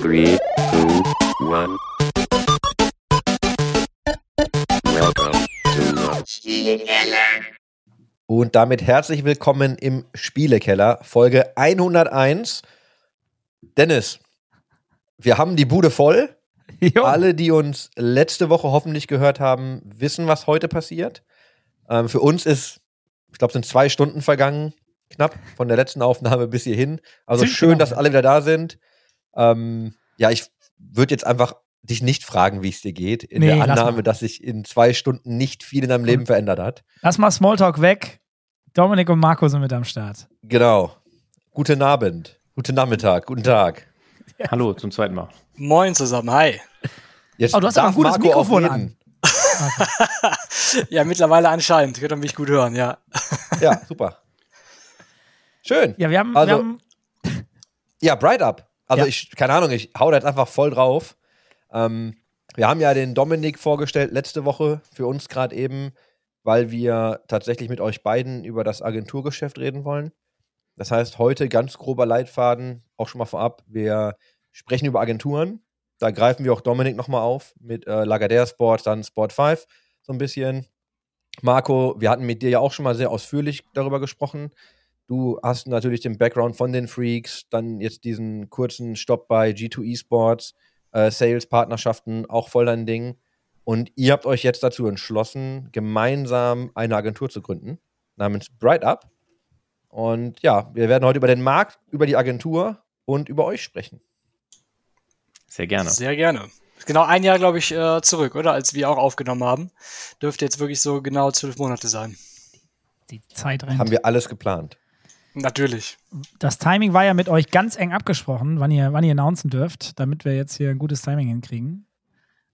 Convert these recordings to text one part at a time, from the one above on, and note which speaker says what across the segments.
Speaker 1: Three, two, one. Welcome to the
Speaker 2: Und damit herzlich willkommen im Spielekeller, Folge 101. Dennis, wir haben die Bude voll.
Speaker 3: Jo.
Speaker 2: Alle, die uns letzte Woche hoffentlich gehört haben, wissen, was heute passiert. Ähm, für uns ist, ich glaube, es sind zwei Stunden vergangen, knapp, von der letzten Aufnahme bis hierhin. Also
Speaker 3: Ziemlich
Speaker 2: schön,
Speaker 3: genau,
Speaker 2: dass alle wieder da sind. Ähm, ja, ich würde jetzt einfach dich nicht fragen, wie es dir geht, in
Speaker 3: Nee,
Speaker 2: der Annahme, dass sich in zwei Stunden nicht viel in deinem Leben verändert hat.
Speaker 3: Lass mal Smalltalk weg. Dominik und Marco sind mit am Start.
Speaker 2: Genau. Guten Abend, guten Nachmittag, guten Tag.
Speaker 4: Hallo zum zweiten Mal.
Speaker 5: Moin zusammen, hi.
Speaker 2: Jetzt
Speaker 3: Oh, du hast aber ein gutes
Speaker 2: Marco
Speaker 3: Mikrofon
Speaker 2: reden.
Speaker 5: Ja, mittlerweile anscheinend. Könnt ihr mich gut hören, ja.
Speaker 2: Ja, super. Schön.
Speaker 3: Ja, wir haben,
Speaker 2: Also-
Speaker 3: wir haben
Speaker 2: Ja, Bright Up. Also
Speaker 3: Ja.
Speaker 2: ich, keine Ahnung, ich hau da jetzt einfach voll drauf. Ähm, wir haben ja den Dominik vorgestellt letzte Woche für uns gerade eben, weil wir tatsächlich mit euch beiden über das Agenturgeschäft reden wollen. Das heißt, heute ganz grober Leitfaden, auch schon mal vorab, wir sprechen über Agenturen. Da greifen wir auch Dominik nochmal auf mit äh, Lagardère Sports, dann Sport 5 so ein bisschen. Marco, wir hatten mit dir ja auch schon mal sehr ausführlich darüber gesprochen. Du hast natürlich den Background von den Freaks, dann jetzt diesen kurzen Stopp bei G2 Esports, äh, Sales-Partnerschaften, auch voll dein Ding. Und ihr habt euch jetzt dazu entschlossen, gemeinsam eine Agentur zu gründen, namens Bright Up. Und ja, wir werden heute über den Markt, über die Agentur und über euch sprechen.
Speaker 4: Sehr gerne.
Speaker 5: Sehr gerne. Genau ein Jahr, glaube ich, äh, zurück, oder? Als wir auch aufgenommen haben. Dürfte jetzt wirklich so genau zwölf Monate sein.
Speaker 3: die Zeit rennt.
Speaker 2: Haben wir alles geplant.
Speaker 5: Natürlich.
Speaker 3: das Timing war ja mit euch ganz eng abgesprochen, wann ihr, wann ihr announcen dürft, damit wir jetzt hier ein gutes Timing hinkriegen.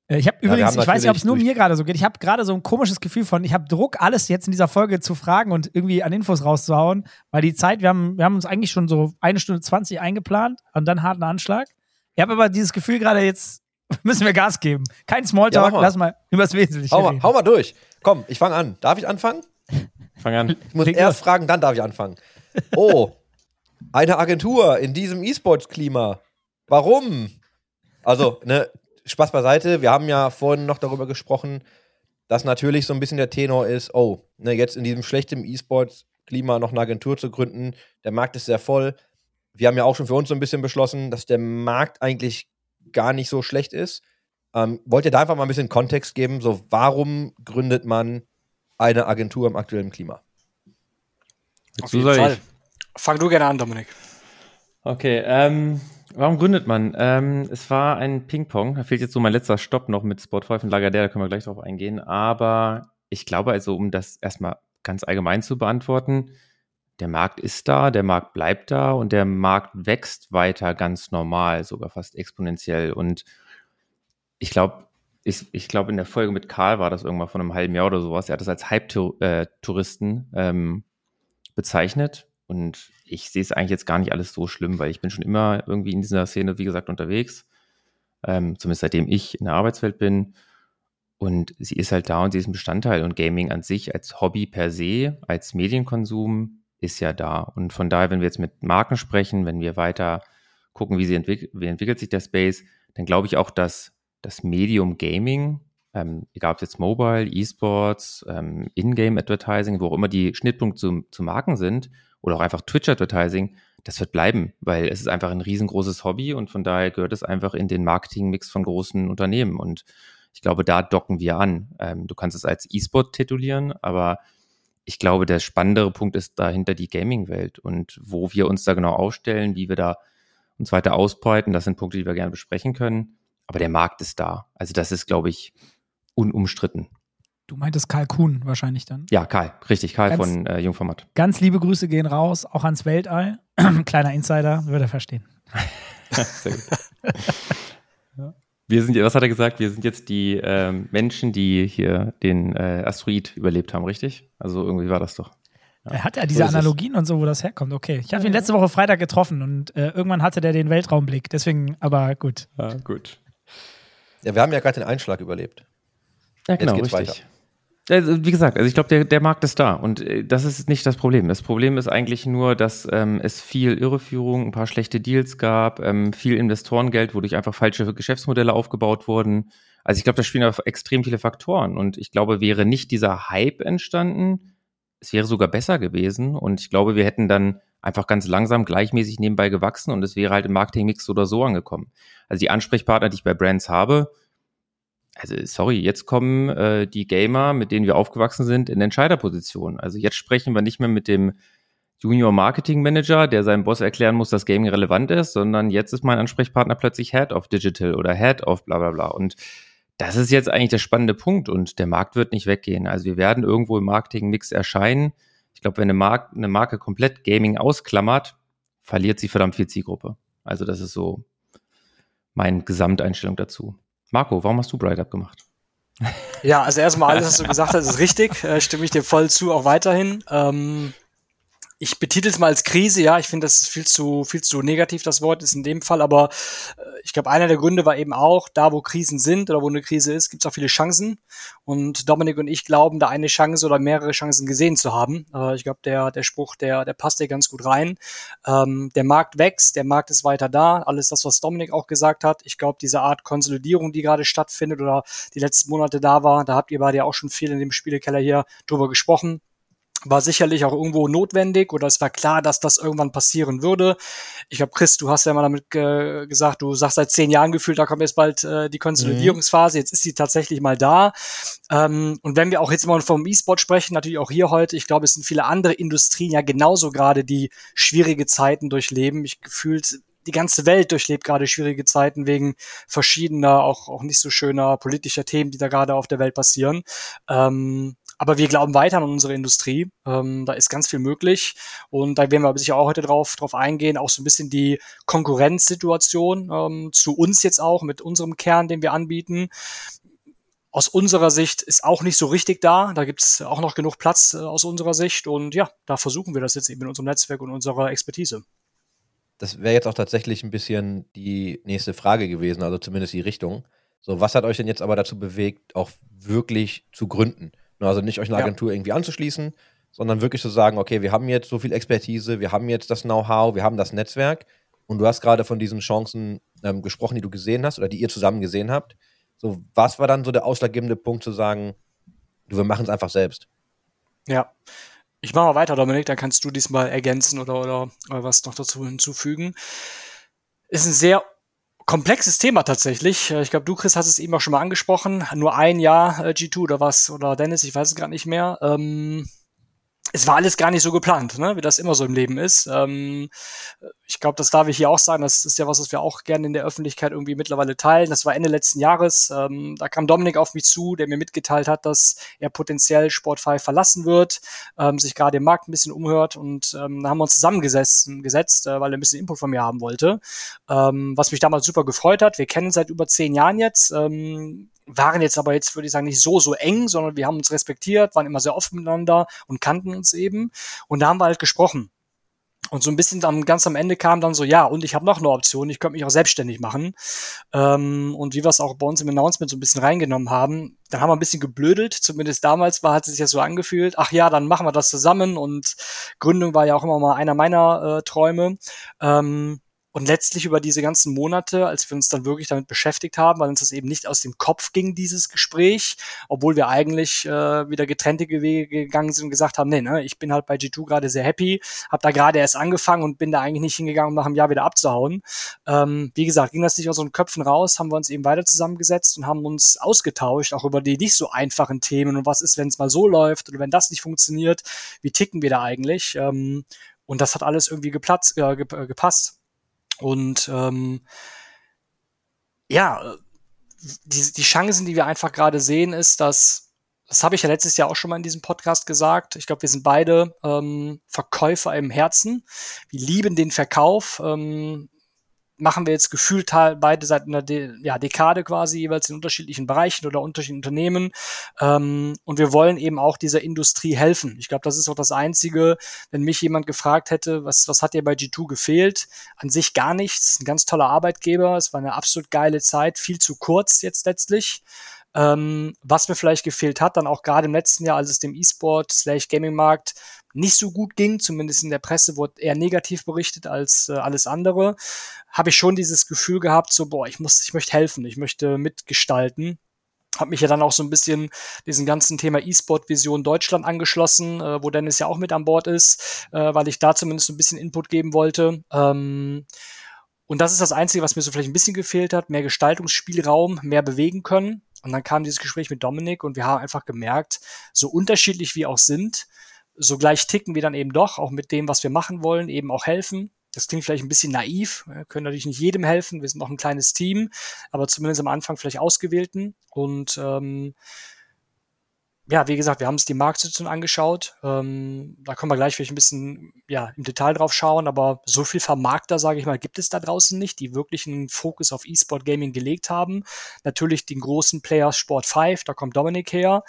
Speaker 3: Äh, Ich habe
Speaker 2: wir
Speaker 3: übrigens, ich weiß nicht, ob es nur mir gerade so geht. Ich habe gerade so ein komisches Gefühl von, ich habe Druck, alles jetzt in dieser Folge zu fragen und irgendwie an Infos rauszuhauen, weil die Zeit, wir haben, wir haben uns eigentlich schon so eine Stunde 20 eingeplant und dann harten Anschlag. Ich habe aber dieses Gefühl gerade jetzt, müssen wir Gas geben. Kein
Speaker 2: Ja,
Speaker 3: Smalltalk,
Speaker 2: mach mal.
Speaker 3: lass mal über das Wesentliche
Speaker 2: Hau mal,
Speaker 3: reden.
Speaker 2: hau mal durch. Komm, ich fange an. Darf ich anfangen?
Speaker 4: Fang an.
Speaker 2: Ich muss
Speaker 3: Leg
Speaker 2: erst
Speaker 3: los.
Speaker 2: fragen, dann darf ich anfangen. Oh, eine Agentur in diesem E-Sports-Klima. Warum? Also, ne, Spaß beiseite. Wir haben ja vorhin noch darüber gesprochen, dass natürlich so ein bisschen der Tenor ist, oh, ne, jetzt in diesem schlechten E-Sports-Klima noch eine Agentur zu gründen. Der Markt ist sehr voll. Wir haben ja auch schon für uns so ein bisschen beschlossen, dass der Markt eigentlich gar nicht so schlecht ist. Ähm, wollt ihr da einfach mal ein bisschen Kontext geben? So, warum gründet man eine Agentur im aktuellen Klima?
Speaker 5: Auf
Speaker 4: So
Speaker 5: jeden
Speaker 4: soll
Speaker 5: Fall.
Speaker 4: ich.
Speaker 5: Fang du gerne an, Dominik.
Speaker 4: Okay, ähm, warum gründet man? Ähm, es war ein Ping-Pong. Da fehlt jetzt so mein letzter Stopp noch mit Sport 5 und Lagardère, da können wir gleich drauf eingehen. Aber ich glaube also, um das erstmal ganz allgemein zu beantworten, der Markt ist da, der Markt bleibt da und der Markt wächst weiter ganz normal, sogar fast exponentiell. Und ich glaube, ich, ich glaube, in der Folge mit Karl war das irgendwann von einem halben Jahr oder sowas. Er hat das als Hype-Touristen ähm, bezeichnet. Und ich sehe es eigentlich jetzt gar nicht alles so schlimm, weil ich bin schon immer irgendwie in dieser Szene, wie gesagt, unterwegs. Ähm, zumindest seitdem ich in der Arbeitswelt bin. Und sie ist halt da und sie ist ein Bestandteil. Und Gaming an sich als Hobby per se, als Medienkonsum ist ja da. Und von daher, wenn wir jetzt mit Marken sprechen, wenn wir weiter gucken, wie, sie entwick wie entwickelt sich der Space, dann glaube ich auch, dass das Medium Gaming, ähm, egal ob es jetzt Mobile, E-Sports, ähm, In-Game-Advertising, wo auch immer die Schnittpunkte zu, zu Marken sind, oder auch einfach Twitch-Advertising, das wird bleiben, weil es ist einfach ein riesengroßes Hobby und von daher gehört es einfach in den Marketing-Mix von großen Unternehmen. Und ich glaube, da docken wir an. Ähm, du kannst es als E-Sport titulieren, aber ich glaube, der spannendere Punkt ist dahinter die Gaming-Welt und wo wir uns da genau aufstellen, wie wir da uns weiter ausbreiten. Das sind Punkte, die wir gerne besprechen können. Aber der Markt ist da. Also das ist, glaube ich, unumstritten.
Speaker 3: Du meintest Karl Kuhn wahrscheinlich dann.
Speaker 4: Ja, Karl, richtig, Karl
Speaker 3: Ganz-
Speaker 4: von äh, Jungformat.
Speaker 3: Ganz liebe Grüße gehen raus, auch ans Weltall. Kleiner Insider, würde er verstehen.
Speaker 4: Sehr gut. Wir sind, was hat er gesagt? Wir sind jetzt die ähm, Menschen, die hier den äh, Asteroid überlebt haben, richtig? Also irgendwie war das doch.
Speaker 3: Er hat ja
Speaker 4: so
Speaker 3: diese
Speaker 4: es.
Speaker 3: Analogien und so, wo das herkommt. Okay. Ich habe ihn letzte Woche Freitag getroffen und äh, irgendwann hatte der den Weltraumblick. Deswegen, aber gut.
Speaker 4: Ja, gut.
Speaker 2: Ja, wir haben ja gerade den Einschlag überlebt.
Speaker 4: Ja, genau,
Speaker 2: geht's
Speaker 4: richtig. Also, wie gesagt, also ich glaube, der, der Markt ist da und äh, das ist nicht das Problem. Das Problem ist eigentlich nur, dass ähm, es viel Irreführung, ein paar schlechte Deals gab, ähm, viel Investorengeld, wodurch einfach falsche Geschäftsmodelle aufgebaut wurden. Also ich glaube, da spielen einfach extrem viele Faktoren und ich glaube, wäre nicht dieser Hype entstanden, es wäre sogar besser gewesen und ich glaube, wir hätten dann einfach ganz langsam gleichmäßig nebenbei gewachsen und es wäre halt im Marketingmix oder so angekommen. Also die Ansprechpartner, die ich bei Brands habe, also sorry, jetzt kommen äh, die Gamer, mit denen wir aufgewachsen sind, in Entscheiderpositionen. Also jetzt sprechen wir nicht mehr mit dem Junior Marketing Manager, der seinem Boss erklären muss, dass Gaming relevant ist, sondern jetzt ist mein Ansprechpartner plötzlich Head of Digital oder Head of bla bla bla. Und das ist jetzt eigentlich der spannende Punkt und der Markt wird nicht weggehen. Also wir werden irgendwo im Marketing-Mix erscheinen. Ich glaube, wenn eine, Mar eine Marke komplett Gaming ausklammert, verliert sie verdammt viel Zielgruppe. Also das ist so meine Gesamteinstellung dazu. Marco, warum hast du Bright Up gemacht?
Speaker 5: Ja, also erstmal alles, was du gesagt hast, ist richtig. Äh, stimme ich dir voll zu, auch weiterhin. Ähm, ich betitel es mal als Krise, ja, ich finde, das ist viel zu, viel zu negativ, das Wort ist in dem Fall, aber äh, ich glaube, einer der Gründe war eben auch, da wo Krisen sind oder wo eine Krise ist, gibt es auch viele Chancen. Und Dominik und ich glauben, da eine Chance oder mehrere Chancen gesehen zu haben. Äh, ich glaube, der, der Spruch, der, der passt dir ganz gut rein. Ähm, der Markt wächst, der Markt ist weiter da. Alles das, was Dominik auch gesagt hat. Ich glaube, diese Art Konsolidierung, die gerade stattfindet oder die letzten Monate da war, da habt ihr beide ja auch schon viel in dem Spielekeller hier drüber gesprochen war sicherlich auch irgendwo notwendig oder es war klar, dass das irgendwann passieren würde. Ich glaube, Chris, du hast ja mal damit äh, gesagt, du sagst seit zehn Jahren gefühlt, da kommt jetzt bald äh, die Konsolidierungsphase. Mhm. Jetzt ist sie tatsächlich mal da. Ähm, und wenn wir auch jetzt mal vom E-Sport sprechen, natürlich auch hier heute, ich glaube, es sind viele andere Industrien ja genauso gerade, die schwierige Zeiten durchleben. Ich gefühlt die ganze Welt durchlebt gerade schwierige Zeiten wegen verschiedener, auch, auch nicht so schöner politischer Themen, die da gerade auf der Welt passieren. Ähm, aber wir glauben weiter an unsere Industrie. Ähm, da ist ganz viel möglich. Und da werden wir sicher auch heute drauf, drauf eingehen, auch so ein bisschen die Konkurrenzsituation ähm, zu uns jetzt auch mit unserem Kern, den wir anbieten. Aus unserer Sicht ist auch nicht so richtig da. Da gibt es auch noch genug Platz äh, aus unserer Sicht. Und ja, da versuchen wir das jetzt eben in unserem Netzwerk und unserer Expertise.
Speaker 2: Das wäre jetzt auch tatsächlich ein bisschen die nächste Frage gewesen, also zumindest die Richtung. So, was hat euch denn jetzt aber dazu bewegt, auch wirklich zu gründen? Ne, also nicht euch eine Agentur ja. irgendwie anzuschließen, sondern wirklich zu sagen, okay, wir haben jetzt so viel Expertise, wir haben jetzt das Know-how, wir haben das Netzwerk. Und du hast gerade von diesen Chancen ähm, gesprochen, die du gesehen hast oder die ihr zusammen gesehen habt. So, was war dann so der ausschlaggebende Punkt zu sagen, du, wir machen es einfach selbst?
Speaker 5: Ja. Ich mache mal weiter, Dominik, dann kannst du diesmal ergänzen oder, oder, oder was noch dazu hinzufügen. Ist ein sehr komplexes Thema tatsächlich. Äh, ich glaube, du, Chris, hast es eben auch schon mal angesprochen. Nur ein Jahr äh, G2 oder was? Oder Dennis, ich weiß es gerade nicht mehr. Ähm, es war alles gar nicht so geplant, ne? wie das immer so im Leben ist. Ähm, ich glaube, das darf ich hier auch sagen. Das ist ja was, was wir auch gerne in der Öffentlichkeit irgendwie mittlerweile teilen. Das war Ende letzten Jahres. Ähm, da kam Dominik auf mich zu, der mir mitgeteilt hat, dass er potenziell Sportfrei verlassen wird, ähm, sich gerade im Markt ein bisschen umhört und ähm, da haben wir uns zusammengesessen, gesetzt, äh, weil er ein bisschen Input von mir haben wollte. Ähm, was mich damals super gefreut hat. Wir kennen seit über zehn Jahren jetzt. Ähm, waren jetzt aber jetzt, würde ich sagen, nicht so, so eng, sondern wir haben uns respektiert, waren immer sehr offen miteinander und kannten uns eben. Und da haben wir halt gesprochen. Und so ein bisschen dann ganz am Ende kam dann so, ja, und ich habe noch eine Option, ich könnte mich auch selbstständig machen. Ähm, und wie wir es auch bei uns im Announcement so ein bisschen reingenommen haben, dann haben wir ein bisschen geblödelt, zumindest damals war, hat es sich ja so angefühlt, ach ja, dann machen wir das zusammen und Gründung war ja auch immer mal einer meiner äh, Träume. Ähm, und letztlich über diese ganzen Monate, als wir uns dann wirklich damit beschäftigt haben, weil uns das eben nicht aus dem Kopf ging, dieses Gespräch, obwohl wir eigentlich äh, wieder getrennte Wege gegangen sind und gesagt haben, nee, ne, ich bin halt bei G2 gerade sehr happy, habe da gerade erst angefangen und bin da eigentlich nicht hingegangen, um nach einem Jahr wieder abzuhauen. Ähm, wie gesagt, ging das nicht aus unseren Köpfen raus, haben wir uns eben weiter zusammengesetzt und haben uns ausgetauscht, auch über die nicht so einfachen Themen und was ist, wenn es mal so läuft oder wenn das nicht funktioniert, wie ticken wir da eigentlich? Ähm, und das hat alles irgendwie geplatzt, äh, gepasst. Und ähm, ja, die, die Chancen, die wir einfach gerade sehen, ist, dass das habe ich ja letztes Jahr auch schon mal in diesem Podcast gesagt. Ich glaube, wir sind beide ähm, Verkäufer im Herzen. Wir lieben den Verkauf. Ähm, machen wir jetzt gefühlt beide seit einer De ja, Dekade quasi jeweils in unterschiedlichen Bereichen oder unterschiedlichen Unternehmen. Ähm, und wir wollen eben auch dieser Industrie helfen. Ich glaube, das ist auch das Einzige, wenn mich jemand gefragt hätte, was, was hat dir bei G2 gefehlt? An sich gar nichts. Ein ganz toller Arbeitgeber. Es war eine absolut geile Zeit. Viel zu kurz jetzt letztlich. Ähm, was mir vielleicht gefehlt hat, dann auch gerade im letzten Jahr, als es dem E-Sport slash Gaming-Markt nicht so gut ging, zumindest in der Presse wurde eher negativ berichtet als äh, alles andere, habe ich schon dieses Gefühl gehabt, so, boah, ich muss, ich möchte helfen, ich möchte mitgestalten habe mich ja dann auch so ein bisschen diesem ganzen Thema E-Sport Vision Deutschland angeschlossen, äh, wo Dennis ja auch mit an Bord ist, äh, weil ich da zumindest ein bisschen Input geben wollte. Ähm, und das ist das Einzige, was mir so vielleicht ein bisschen gefehlt hat, mehr Gestaltungsspielraum, mehr bewegen können. Und dann kam dieses Gespräch mit Dominik und wir haben einfach gemerkt, so unterschiedlich wir auch sind, so gleich ticken wir dann eben doch, auch mit dem, was wir machen wollen, eben auch helfen. Das klingt vielleicht ein bisschen naiv, wir können natürlich nicht jedem helfen, wir sind noch ein kleines Team, aber zumindest am Anfang vielleicht ausgewählten. Und ähm, ja, wie gesagt, wir haben uns die Marktsituation angeschaut. Ähm, da können wir gleich vielleicht ein bisschen ja, im Detail drauf schauen, aber so viel Vermarkter, sage ich mal, gibt es da draußen nicht, die wirklich einen Fokus auf E-Sport Gaming gelegt haben. Natürlich den großen Players Sport 5, da kommt Dominik her.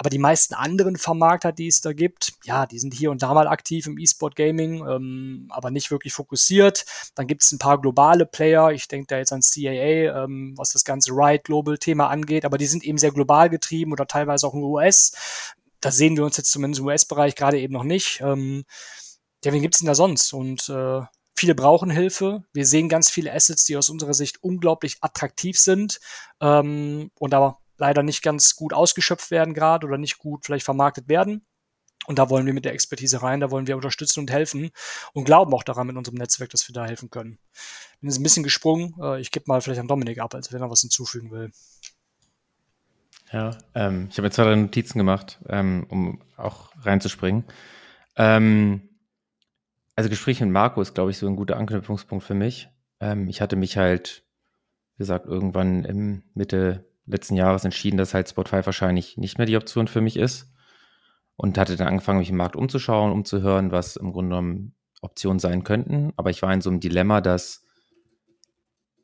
Speaker 5: Aber die meisten anderen Vermarkter, die es da gibt, ja, die sind hier und da mal aktiv im E-Sport Gaming, ähm, aber nicht wirklich fokussiert. Dann gibt es ein paar globale Player. Ich denke da jetzt an CAA, ähm, was das ganze Riot Global Thema angeht, aber die sind eben sehr global getrieben oder teilweise auch in US. Da sehen wir uns jetzt zumindest im US-Bereich gerade eben noch nicht. Ähm, ja, wen gibt's denn da sonst? Und äh, Viele brauchen Hilfe. Wir sehen ganz viele Assets, die aus unserer Sicht unglaublich attraktiv sind ähm, und aber leider nicht ganz gut ausgeschöpft werden gerade oder nicht gut vielleicht vermarktet werden. Und da wollen wir mit der Expertise rein, da wollen wir unterstützen und helfen und glauben auch daran mit unserem Netzwerk, dass wir da helfen können. Bin jetzt ein bisschen gesprungen. Äh, ich gebe mal vielleicht an Dominik ab, als wenn er was hinzufügen will.
Speaker 4: Ja, ähm, ich habe mir zwei, Notizen gemacht, ähm, um auch reinzuspringen. Ähm, also Gespräch mit Marco ist, glaube ich, so ein guter Anknüpfungspunkt für mich. Ähm, ich hatte mich halt, wie gesagt, irgendwann im Mitte letzten Jahres entschieden, dass halt Spotify wahrscheinlich nicht mehr die Option für mich ist. Und hatte dann angefangen, mich im Markt umzuschauen, umzuhören, was im Grunde genommen Optionen sein könnten. Aber ich war in so einem Dilemma, dass,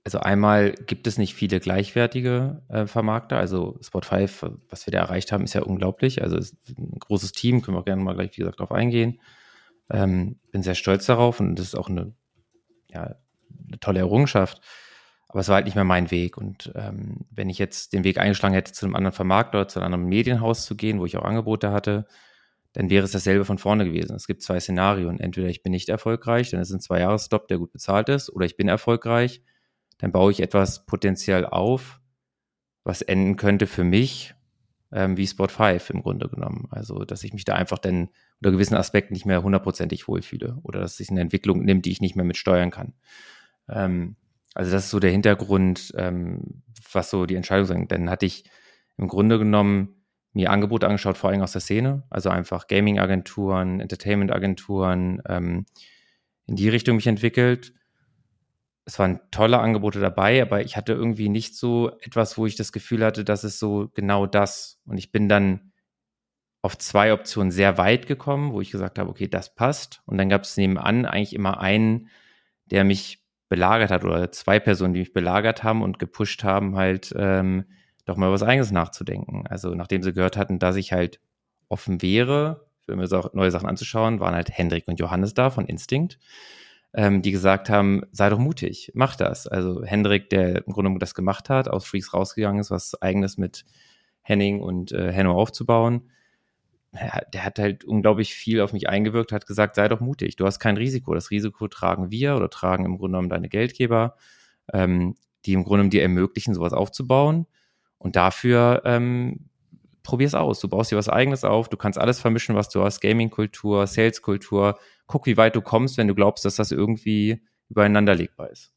Speaker 4: also einmal gibt es nicht viele gleichwertige äh, Vermarkter. Also Spotify, was wir da erreicht haben, ist ja unglaublich. Also ist ein großes Team, können wir auch gerne mal gleich, wie gesagt, darauf eingehen. Ähm, bin sehr stolz darauf und das ist auch eine, ja, eine tolle Errungenschaft. Aber es war halt nicht mehr mein Weg. Und ähm, wenn ich jetzt den Weg eingeschlagen hätte, zu einem anderen Vermarkter, zu einem anderen Medienhaus zu gehen, wo ich auch Angebote hatte, dann wäre es dasselbe von vorne gewesen. Es gibt zwei Szenarien. Entweder ich bin nicht erfolgreich, dann ist ein Zwei-Jahres-Stop, der gut bezahlt ist, oder ich bin erfolgreich, dann baue ich etwas potenziell auf, was enden könnte für mich ähm, wie Spot 5 im Grunde genommen. Also, dass ich mich da einfach dann unter gewissen Aspekten nicht mehr hundertprozentig wohlfühle oder dass sich eine Entwicklung nimmt, die ich nicht mehr mit steuern kann. Ähm, also das ist so der Hintergrund, ähm, was so die Entscheidung sind. Dann hatte ich im Grunde genommen mir Angebote angeschaut, vor allem aus der Szene, also einfach Gaming-Agenturen, Entertainment-Agenturen, ähm, in die Richtung mich entwickelt. Es waren tolle Angebote dabei, aber ich hatte irgendwie nicht so etwas, wo ich das Gefühl hatte, das ist so genau das. Und ich bin dann auf zwei Optionen sehr weit gekommen, wo ich gesagt habe, okay, das passt. Und dann gab es nebenan eigentlich immer einen, der mich belagert hat oder zwei Personen, die mich belagert haben und gepusht haben, halt ähm, doch mal was eigenes nachzudenken. Also nachdem sie gehört hatten, dass ich halt offen wäre, für mir neue Sachen anzuschauen, waren halt Hendrik und Johannes da von Instinct, ähm, die gesagt haben, sei doch mutig, mach das. Also Hendrik, der im Grunde genommen das gemacht hat, aus Freaks rausgegangen ist, was eigenes mit Henning und äh, Henno aufzubauen, der hat halt unglaublich viel auf mich eingewirkt, hat gesagt, sei doch mutig, du hast kein Risiko. Das Risiko tragen wir oder tragen im Grunde genommen deine Geldgeber, ähm, die im Grunde genommen dir ermöglichen, sowas aufzubauen. Und dafür ähm, es aus. Du baust dir was eigenes auf, du kannst alles vermischen, was du hast, Gaming-Kultur, Sales-Kultur. Guck, wie weit du kommst, wenn du glaubst, dass das irgendwie übereinander legbar ist.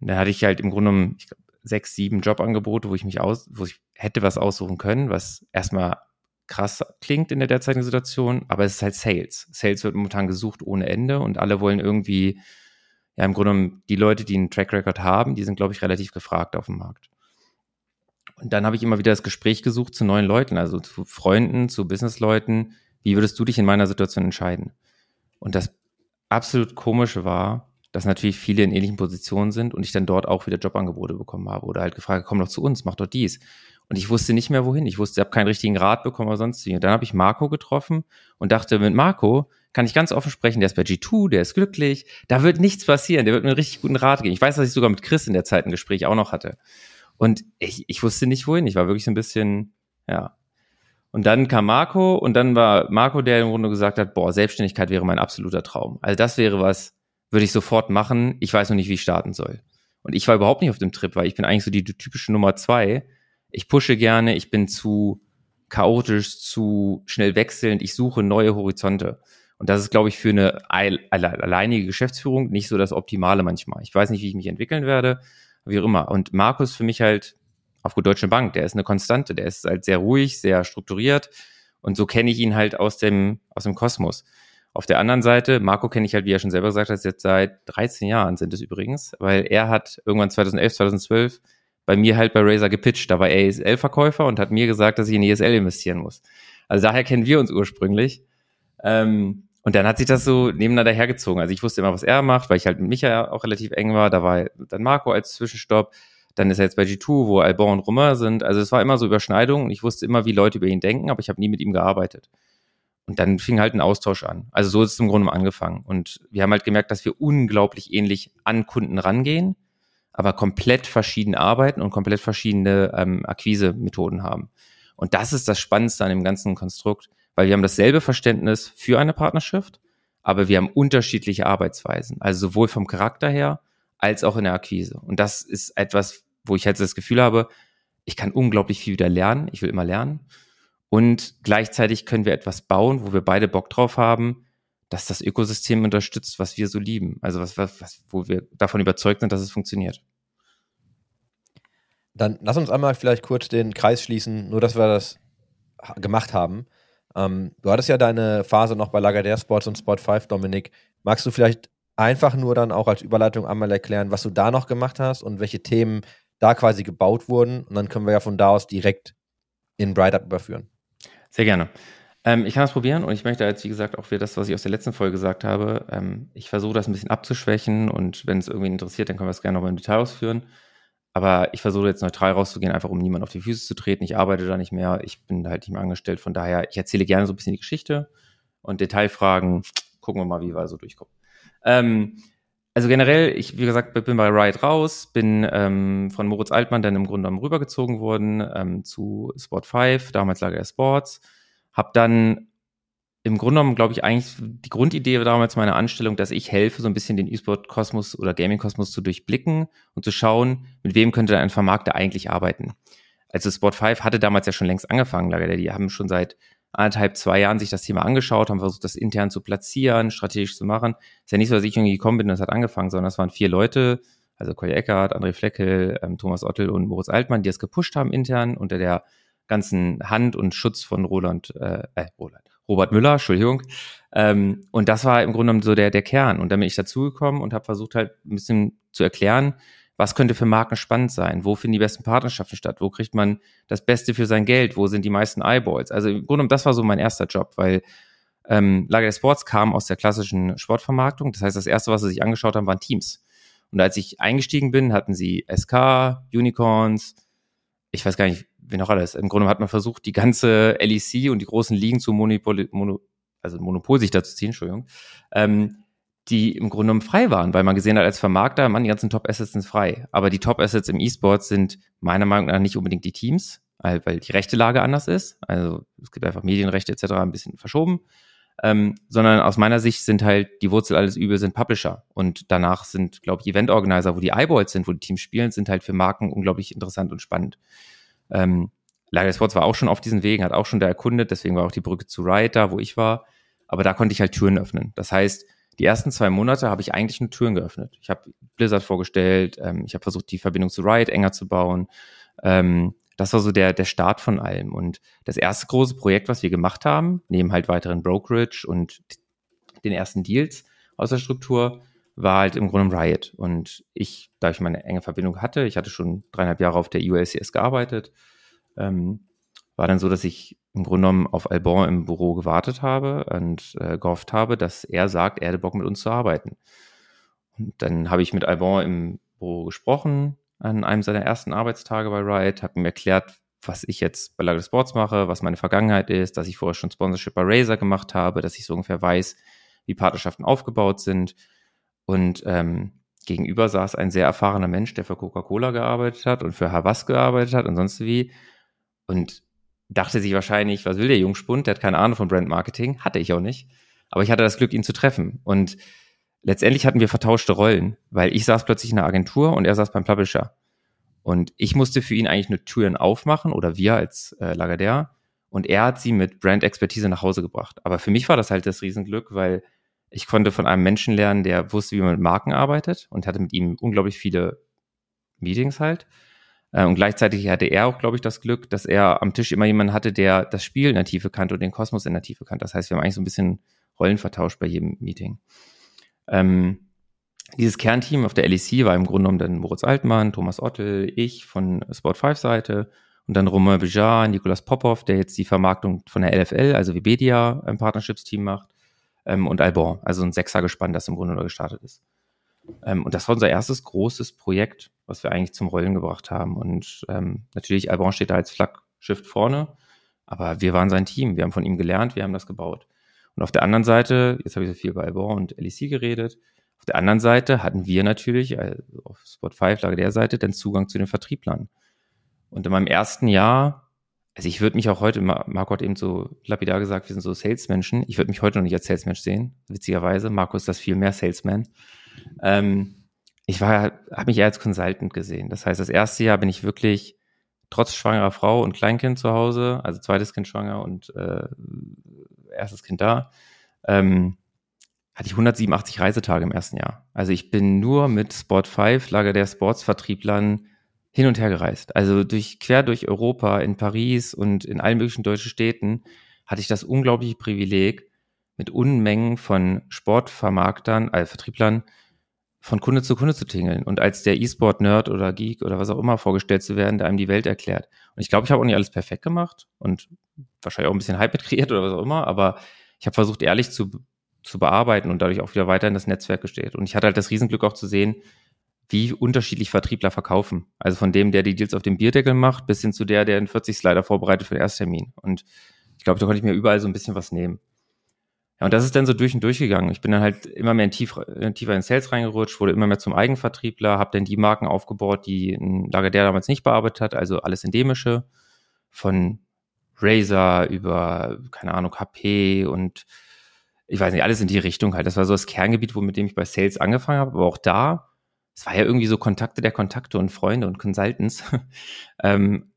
Speaker 4: Und da hatte ich halt im Grunde genommen ich glaub, sechs, sieben Jobangebote, wo ich mich aus, wo ich hätte was aussuchen können, was erstmal krass klingt in der derzeitigen Situation, aber es ist halt Sales. Sales wird momentan gesucht ohne Ende und alle wollen irgendwie, ja, im Grunde genommen, die Leute, die einen Track Record haben, die sind, glaube ich, relativ gefragt auf dem Markt. Und dann habe ich immer wieder das Gespräch gesucht zu neuen Leuten, also zu Freunden, zu Businessleuten. Wie würdest du dich in meiner Situation entscheiden? Und das absolut komische war, dass natürlich viele in ähnlichen Positionen sind und ich dann dort auch wieder Jobangebote bekommen habe oder halt gefragt, komm doch zu uns, mach doch dies. Und ich wusste nicht mehr wohin. Ich wusste, ich habe keinen richtigen Rat bekommen oder sonst wie. Und dann habe ich Marco getroffen und dachte, mit Marco kann ich ganz offen sprechen, der ist bei G2, der ist glücklich, da wird nichts passieren, der wird mir einen richtig guten Rat geben. Ich weiß, dass ich sogar mit Chris in der Zeit ein Gespräch auch noch hatte. Und ich, ich wusste nicht wohin. Ich war wirklich so ein bisschen, ja. Und dann kam Marco und dann war Marco, der im Grunde gesagt hat, boah, Selbstständigkeit wäre mein absoluter Traum. Also das wäre was, würde ich sofort machen. Ich weiß noch nicht, wie ich starten soll. Und ich war überhaupt nicht auf dem Trip, weil ich bin eigentlich so die typische Nummer zwei. Ich pushe gerne, ich bin zu chaotisch, zu schnell wechselnd, ich suche neue Horizonte. Und das ist, glaube ich, für eine alleinige Geschäftsführung nicht so das Optimale manchmal. Ich weiß nicht, wie ich mich entwickeln werde, wie auch immer. Und Markus für mich halt auf gut Deutsche Bank, der ist eine Konstante, der ist halt sehr ruhig, sehr strukturiert. Und so kenne ich ihn halt aus dem, aus dem Kosmos. Auf der anderen Seite, Marco kenne ich halt, wie er schon selber gesagt hat, jetzt seit 13 Jahren sind es übrigens, weil er hat irgendwann 2011, 2012 bei mir halt bei Razer gepitcht. Da war er ESL-Verkäufer und hat mir gesagt, dass ich in ESL investieren muss. Also daher kennen wir uns ursprünglich. Ähm, und dann hat sich das so nebeneinander hergezogen. Also ich wusste immer, was er macht, weil ich halt mit Micha auch relativ eng war. Da war dann Marco als Zwischenstopp. Dann ist er jetzt bei G2, wo Albon und Rummer sind. Also es war immer so Überschneidung ich wusste immer, wie Leute über ihn denken, aber ich habe nie mit ihm gearbeitet. Und dann fing halt ein Austausch an. Also so ist es im Grunde angefangen. Und wir haben halt gemerkt, dass wir unglaublich ähnlich an Kunden rangehen, aber komplett verschieden arbeiten und komplett verschiedene ähm, Akquise-Methoden haben. Und das ist das Spannendste an dem ganzen Konstrukt, weil wir haben dasselbe Verständnis für eine Partnerschaft, aber wir haben unterschiedliche Arbeitsweisen. Also sowohl vom Charakter her als auch in der Akquise. Und das ist etwas, wo ich halt das Gefühl habe, ich kann unglaublich viel wieder lernen. Ich will immer lernen. Und gleichzeitig können wir etwas bauen, wo wir beide Bock drauf haben, dass das Ökosystem unterstützt, was wir so lieben. Also was, was, wo wir davon überzeugt sind, dass es funktioniert.
Speaker 2: Dann lass uns einmal vielleicht kurz den Kreis schließen, nur dass wir das gemacht haben. Ähm, du hattest ja deine Phase noch bei Lagardère Sports und Sport 5, Dominik. Magst du vielleicht einfach nur dann auch als Überleitung einmal erklären, was du da noch gemacht hast und welche Themen da quasi gebaut wurden? Und dann können wir ja von da aus direkt in Bright Up überführen.
Speaker 4: Sehr gerne. Ähm, ich kann das probieren und ich möchte jetzt, wie gesagt, auch wieder das, was ich aus der letzten Folge gesagt habe, ähm, ich versuche das ein bisschen abzuschwächen und wenn es irgendwie interessiert, dann können wir es gerne nochmal im Detail ausführen. Aber ich versuche jetzt neutral rauszugehen, einfach um niemand auf die Füße zu treten. Ich arbeite da nicht mehr, ich bin halt nicht mehr angestellt. Von daher, ich erzähle gerne so ein bisschen die Geschichte und Detailfragen. Gucken wir mal, wie wir so durchkommen. Ähm, also generell, ich, wie gesagt, bin bei Riot raus, bin ähm, von Moritz Altmann dann im Grunde genommen rübergezogen worden ähm, zu Sport 5, damals lag er Sports. Hab dann im Grunde genommen, glaube ich, eigentlich die Grundidee war damals meiner Anstellung, dass ich helfe, so ein bisschen den E-Sport-Kosmos oder Gaming-Kosmos zu durchblicken und zu schauen, mit wem könnte ein Vermarkter eigentlich arbeiten. Also Sport 5 hatte damals ja schon längst angefangen. Die haben schon seit anderthalb, zwei Jahren sich das Thema angeschaut, haben versucht, das intern zu platzieren, strategisch zu machen. Ist ja nicht so, dass ich irgendwie gekommen bin und das hat angefangen, sondern es waren vier Leute, also Kolja Eckert, André Fleckel, ähm, Thomas Ottel und Moritz Altmann, die es gepusht haben intern unter der ganzen Hand und Schutz von Roland, äh, äh Roland, Robert Müller, Entschuldigung. Ähm, und das war im Grunde genommen so der, der Kern. Und dann bin ich dazugekommen und habe versucht halt ein bisschen zu erklären, was könnte für Marken spannend sein? Wo finden die besten Partnerschaften statt? Wo kriegt man das Beste für sein Geld? Wo sind die meisten Eyeballs? Also im Grunde genommen, das war so mein erster Job, weil ähm, Lager der Sports kam aus der klassischen Sportvermarktung. Das heißt, das erste, was sie sich angeschaut haben, waren Teams. Und als ich eingestiegen bin, hatten sie SK, Unicorns, ich weiß gar nicht, wie noch alles. Im Grunde hat man versucht, die ganze LEC und die großen Ligen zu Monopol, Mono, also Monopol sich dazu ziehen, Entschuldigung. Ähm, die im Grunde genommen frei waren, weil man gesehen hat als Vermarkter, man, die ganzen Top-Assets sind frei. Aber die Top-Assets im E-Sport sind meiner Meinung nach nicht unbedingt die Teams, weil, die rechte Lage anders ist. Also es gibt einfach Medienrechte etc. ein bisschen verschoben. Ähm, sondern aus meiner Sicht sind halt die Wurzel alles Übel sind Publisher. Und danach sind, glaube ich, Event-Organizer, wo die Eyeballs sind, wo die Teams spielen, sind halt für Marken unglaublich interessant und spannend. Ähm, Lager Sports war auch schon auf diesen Wegen, hat auch schon da erkundet, deswegen war auch die Brücke zu Riot da, wo ich war. Aber da konnte ich halt Türen öffnen. Das heißt, die ersten zwei Monate habe ich eigentlich nur Türen geöffnet. Ich habe Blizzard vorgestellt, ähm, ich habe versucht, die Verbindung zu Riot enger zu bauen. Ähm, das war so der, der Start von allem. Und das erste große Projekt, was wir gemacht haben, neben halt weiteren Brokerage und den ersten Deals aus der Struktur, war halt im Grunde Riot. Und ich, da ich meine enge Verbindung hatte, ich hatte schon dreieinhalb Jahre auf der ULCS gearbeitet, ähm, war dann so, dass ich im Grunde genommen auf Albon im Büro gewartet habe und äh, gehofft habe, dass er sagt, er hätte Bock mit uns zu arbeiten. Und dann habe ich mit Albon im Büro gesprochen an einem seiner ersten Arbeitstage bei Riot, habe ihm erklärt, was ich jetzt bei Lager Sports mache, was meine Vergangenheit ist, dass ich vorher schon Sponsorship bei Razer gemacht habe, dass ich so ungefähr weiß, wie Partnerschaften aufgebaut sind. Und ähm, gegenüber saß ein sehr erfahrener Mensch, der für Coca-Cola gearbeitet hat und für Havas gearbeitet hat und sonst wie. Und dachte sich wahrscheinlich, was will der Jungspund? Der hat keine Ahnung von Brand Marketing. Hatte ich auch nicht. Aber ich hatte das Glück, ihn zu treffen. Und letztendlich hatten wir vertauschte Rollen, weil ich saß plötzlich in der Agentur und er saß beim Publisher. Und ich musste für ihn eigentlich nur Türen aufmachen oder wir als äh, Lagardère. Und er hat sie mit Brand-Expertise nach Hause gebracht. Aber für mich war das halt das Riesenglück, weil ich konnte von einem Menschen lernen, der wusste, wie man mit Marken arbeitet und hatte mit ihm unglaublich viele Meetings halt. Äh, und gleichzeitig hatte er auch, glaube ich, das Glück, dass er am Tisch immer jemanden hatte, der das Spiel in der Tiefe kannte und den Kosmos in der Tiefe kannte. Das heißt, wir haben eigentlich so ein bisschen Rollen vertauscht bei jedem Meeting. Ähm, dieses Kernteam auf der LEC war im Grunde genommen dann Moritz Altmann, Thomas Ottel, ich von Sport 5 Seite und dann Romain Bijar, Nicolas Popov, der jetzt die Vermarktung von der LFL, also Webedia, ein Partnerships-Team macht, ähm, und Albon, also ein Sechsergespann, das im Grunde gestartet ist. Ähm, und das war unser erstes großes Projekt, was wir eigentlich zum Rollen gebracht haben. Und ähm, natürlich, Albon steht da als Flaggschiff vorne, aber wir waren sein Team. Wir haben von ihm gelernt, wir haben das gebaut. Und auf der anderen Seite, jetzt habe ich so viel bei Albon und LEC geredet, auf der anderen Seite hatten wir natürlich also auf Spot 5 Lage der Seite den Zugang zu den Vertrieblern. Und in meinem ersten Jahr, also ich würde mich auch heute, Marco hat eben so lapidar gesagt, wir sind so Salesmenschen. Ich würde mich heute noch nicht als Salesmensch sehen, witzigerweise. Marco ist das viel mehr Salesman. Ähm, ich war, habe mich eher als Consultant gesehen. Das heißt, das erste Jahr bin ich wirklich trotz schwangerer Frau und Kleinkind zu Hause, also zweites Kind schwanger und äh, erstes Kind da, ähm, hatte ich 187 Reisetage im ersten Jahr. Also ich bin nur mit Sport 5, Lager der Sportsvertrieblern, hin und her gereist. Also durch, quer durch Europa, in Paris und in allen möglichen deutschen Städten hatte ich das unglaubliche Privileg, mit Unmengen von Sportvermarktern, also Vertrieblern, von Kunde zu Kunde zu tingeln und als der E-Sport-Nerd oder Geek oder was auch immer vorgestellt zu werden, der einem die Welt erklärt. Und ich glaube, ich habe auch nicht alles perfekt gemacht und wahrscheinlich auch ein bisschen Hype mit kreiert oder was auch immer, aber ich habe versucht, ehrlich zu, zu bearbeiten und dadurch auch wieder weiter in das Netzwerk gestellt. Und ich hatte halt das Riesenglück auch zu sehen, wie unterschiedlich Vertriebler verkaufen. Also von dem, der die Deals auf dem Bierdeckel macht, bis hin zu der, der einen 40 Slider vorbereitet für den Ersttermin. Und ich glaube, da konnte ich mir überall so ein bisschen was nehmen. Ja, und das ist dann so durch und durch gegangen. Ich bin dann halt immer mehr in tief, tiefer in Sales reingerutscht, wurde immer mehr zum Eigenvertriebler, habe dann die Marken aufgebaut, die ein Lager der damals nicht bearbeitet hat, also alles endemische, von Razer über, keine Ahnung, HP und ich weiß nicht, alles in die Richtung halt. Das war so das Kerngebiet, wo mit dem ich bei Sales angefangen habe, aber auch da, es war ja irgendwie so Kontakte der Kontakte und Freunde und Consultants. ähm,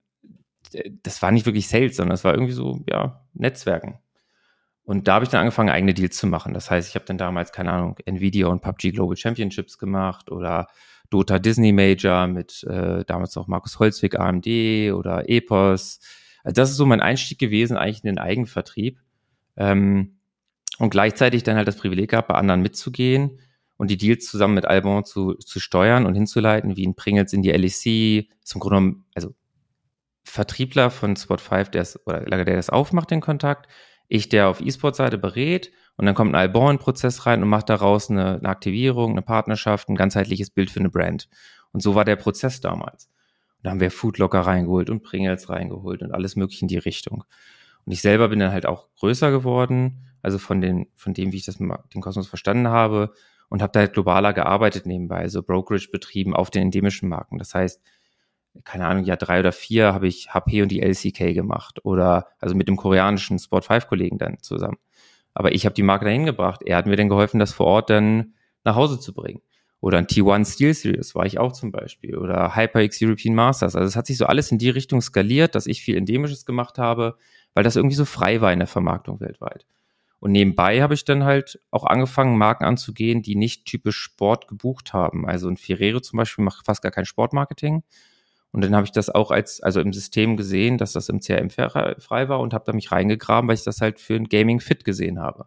Speaker 4: das war nicht wirklich Sales, sondern es war irgendwie so, ja, Netzwerken. Und da habe ich dann angefangen, eigene Deals zu machen. Das heißt, ich habe dann damals, keine Ahnung, Nvidia und PUBG Global Championships gemacht oder Dota Disney Major mit äh, damals auch Markus Holzwig AMD oder Epos. Also das ist so mein Einstieg gewesen, eigentlich in den Eigenvertrieb. Ähm, und gleichzeitig dann halt das Privileg gehabt, bei anderen mitzugehen und die Deals zusammen mit Albon zu, zu steuern und hinzuleiten, wie in Pringles in die LEC. Zum Grunde genommen, also Vertriebler von Spot 5, der es, oder der das aufmacht, den Kontakt, ich, der auf E-Sport-Seite berät und dann kommt ein Albon-Prozess rein und macht daraus eine, eine, Aktivierung, eine Partnerschaft, ein ganzheitliches Bild für eine Brand. Und so war der Prozess damals. Und da haben wir Foodlocker reingeholt und Pringles reingeholt und alles mögliche in die Richtung. Und ich selber bin dann halt auch größer geworden, also von, den, von dem, wie ich das den Kosmos verstanden habe und habe da halt globaler gearbeitet nebenbei, also Brokerage betrieben auf den endemischen Marken. Das heißt, keine Ahnung, ja drei oder vier habe ich HP und die LCK gemacht oder also mit dem koreanischen Sport 5 Kollegen dann zusammen. Aber ich habe die Marke dahin gebracht. Er hat mir dann geholfen, das vor Ort dann nach Hause zu bringen. Oder ein T1 Steel Series war ich auch zum Beispiel. Oder HyperX European Masters. Also es hat sich so alles in die Richtung skaliert, dass ich viel Endemisches gemacht habe, weil das irgendwie so frei war in der Vermarktung weltweit. Und nebenbei habe ich dann halt auch angefangen, Marken anzugehen, die nicht typisch Sport gebucht haben. Also ein Ferrero zum Beispiel macht fast gar kein Sportmarketing, und dann habe ich das auch als, also im System gesehen, dass das im CRM frei war und habe da mich reingegraben, weil ich das halt für ein Gaming Fit gesehen habe.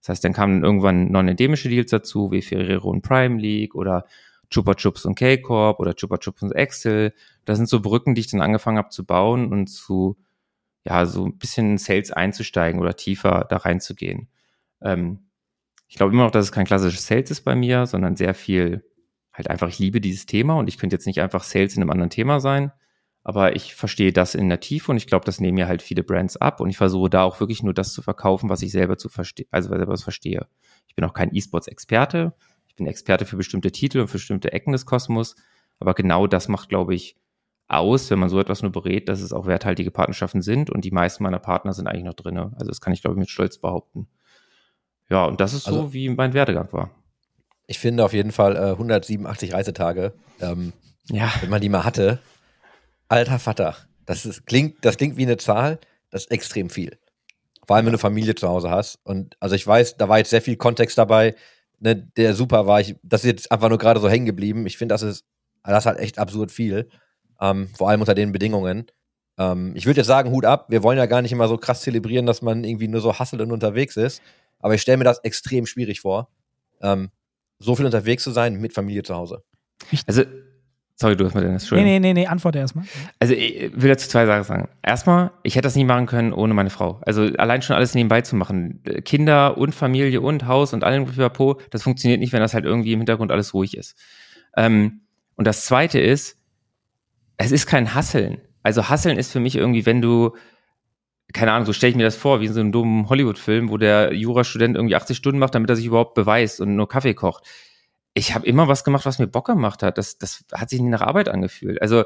Speaker 4: Das heißt, dann kamen irgendwann non-endemische Deals dazu, wie Ferrero und Prime League oder Chupa Chups und K-Corp oder Chupa Chups und Excel. Das sind so Brücken, die ich dann angefangen habe zu bauen und zu, ja, so ein bisschen in Sales einzusteigen oder tiefer da reinzugehen. Ähm, ich glaube immer noch, dass es kein klassisches Sales ist bei mir, sondern sehr viel halt einfach, ich liebe dieses Thema und ich könnte jetzt nicht einfach Sales in einem anderen Thema sein, aber ich verstehe das in der Tiefe und ich glaube, das nehmen mir halt viele Brands ab und ich versuche da auch wirklich nur das zu verkaufen, was ich selber zu verstehen, also selber verstehe. Ich bin auch kein E-Sports-Experte, ich bin Experte für bestimmte Titel und für bestimmte Ecken des Kosmos. Aber genau das macht, glaube ich, aus, wenn man so etwas nur berät, dass es auch werthaltige Partnerschaften sind und die meisten meiner Partner sind eigentlich noch drin. Also das kann ich, glaube ich, mit Stolz behaupten. Ja, und das ist
Speaker 2: Also-
Speaker 4: so, wie mein Werdegang war.
Speaker 2: Ich finde auf jeden Fall äh, 187 Reisetage, ähm,
Speaker 4: Ja,
Speaker 2: wenn man die mal hatte. Alter Vater, das ist, klingt, das klingt wie eine Zahl, das ist extrem viel. Vor allem, wenn du Familie zu Hause hast. Und also ich weiß, da war jetzt sehr viel Kontext dabei, ne, der super war. Ich, das ist jetzt einfach nur gerade so hängen geblieben. Ich finde, das ist, das ist halt echt absurd viel. Ähm, vor allem unter den Bedingungen. Ähm, ich würde jetzt sagen, Hut ab. Wir wollen ja gar nicht immer so krass zelebrieren, dass man irgendwie nur so hasselt und unterwegs ist. Aber ich stelle mir das extrem schwierig vor, ähm, so viel unterwegs zu sein mit Familie zu Hause.
Speaker 4: also, sorry, du hast mir Dennis,
Speaker 3: Nee, nee, nee, nee, antworte erstmal.
Speaker 4: Also ich will dazu zwei Sachen sagen. Erstmal, ich hätte das nie machen können ohne meine Frau. Also allein schon alles nebenbei zu machen. Kinder und Familie und Haus und allem Po, das funktioniert nicht, wenn das halt irgendwie im Hintergrund alles ruhig ist. Ähm, und das zweite ist, es ist kein Hasseln. Also Hasseln ist für mich irgendwie, wenn du, keine Ahnung, so stelle ich mir das vor, wie in so einem dummen Hollywood-Film, wo der Jurastudent irgendwie 80 Stunden macht, damit er sich überhaupt beweist und nur Kaffee kocht. Ich habe immer was gemacht, was mir Bock gemacht hat. Das, das hat sich nie nach Arbeit angefühlt. Also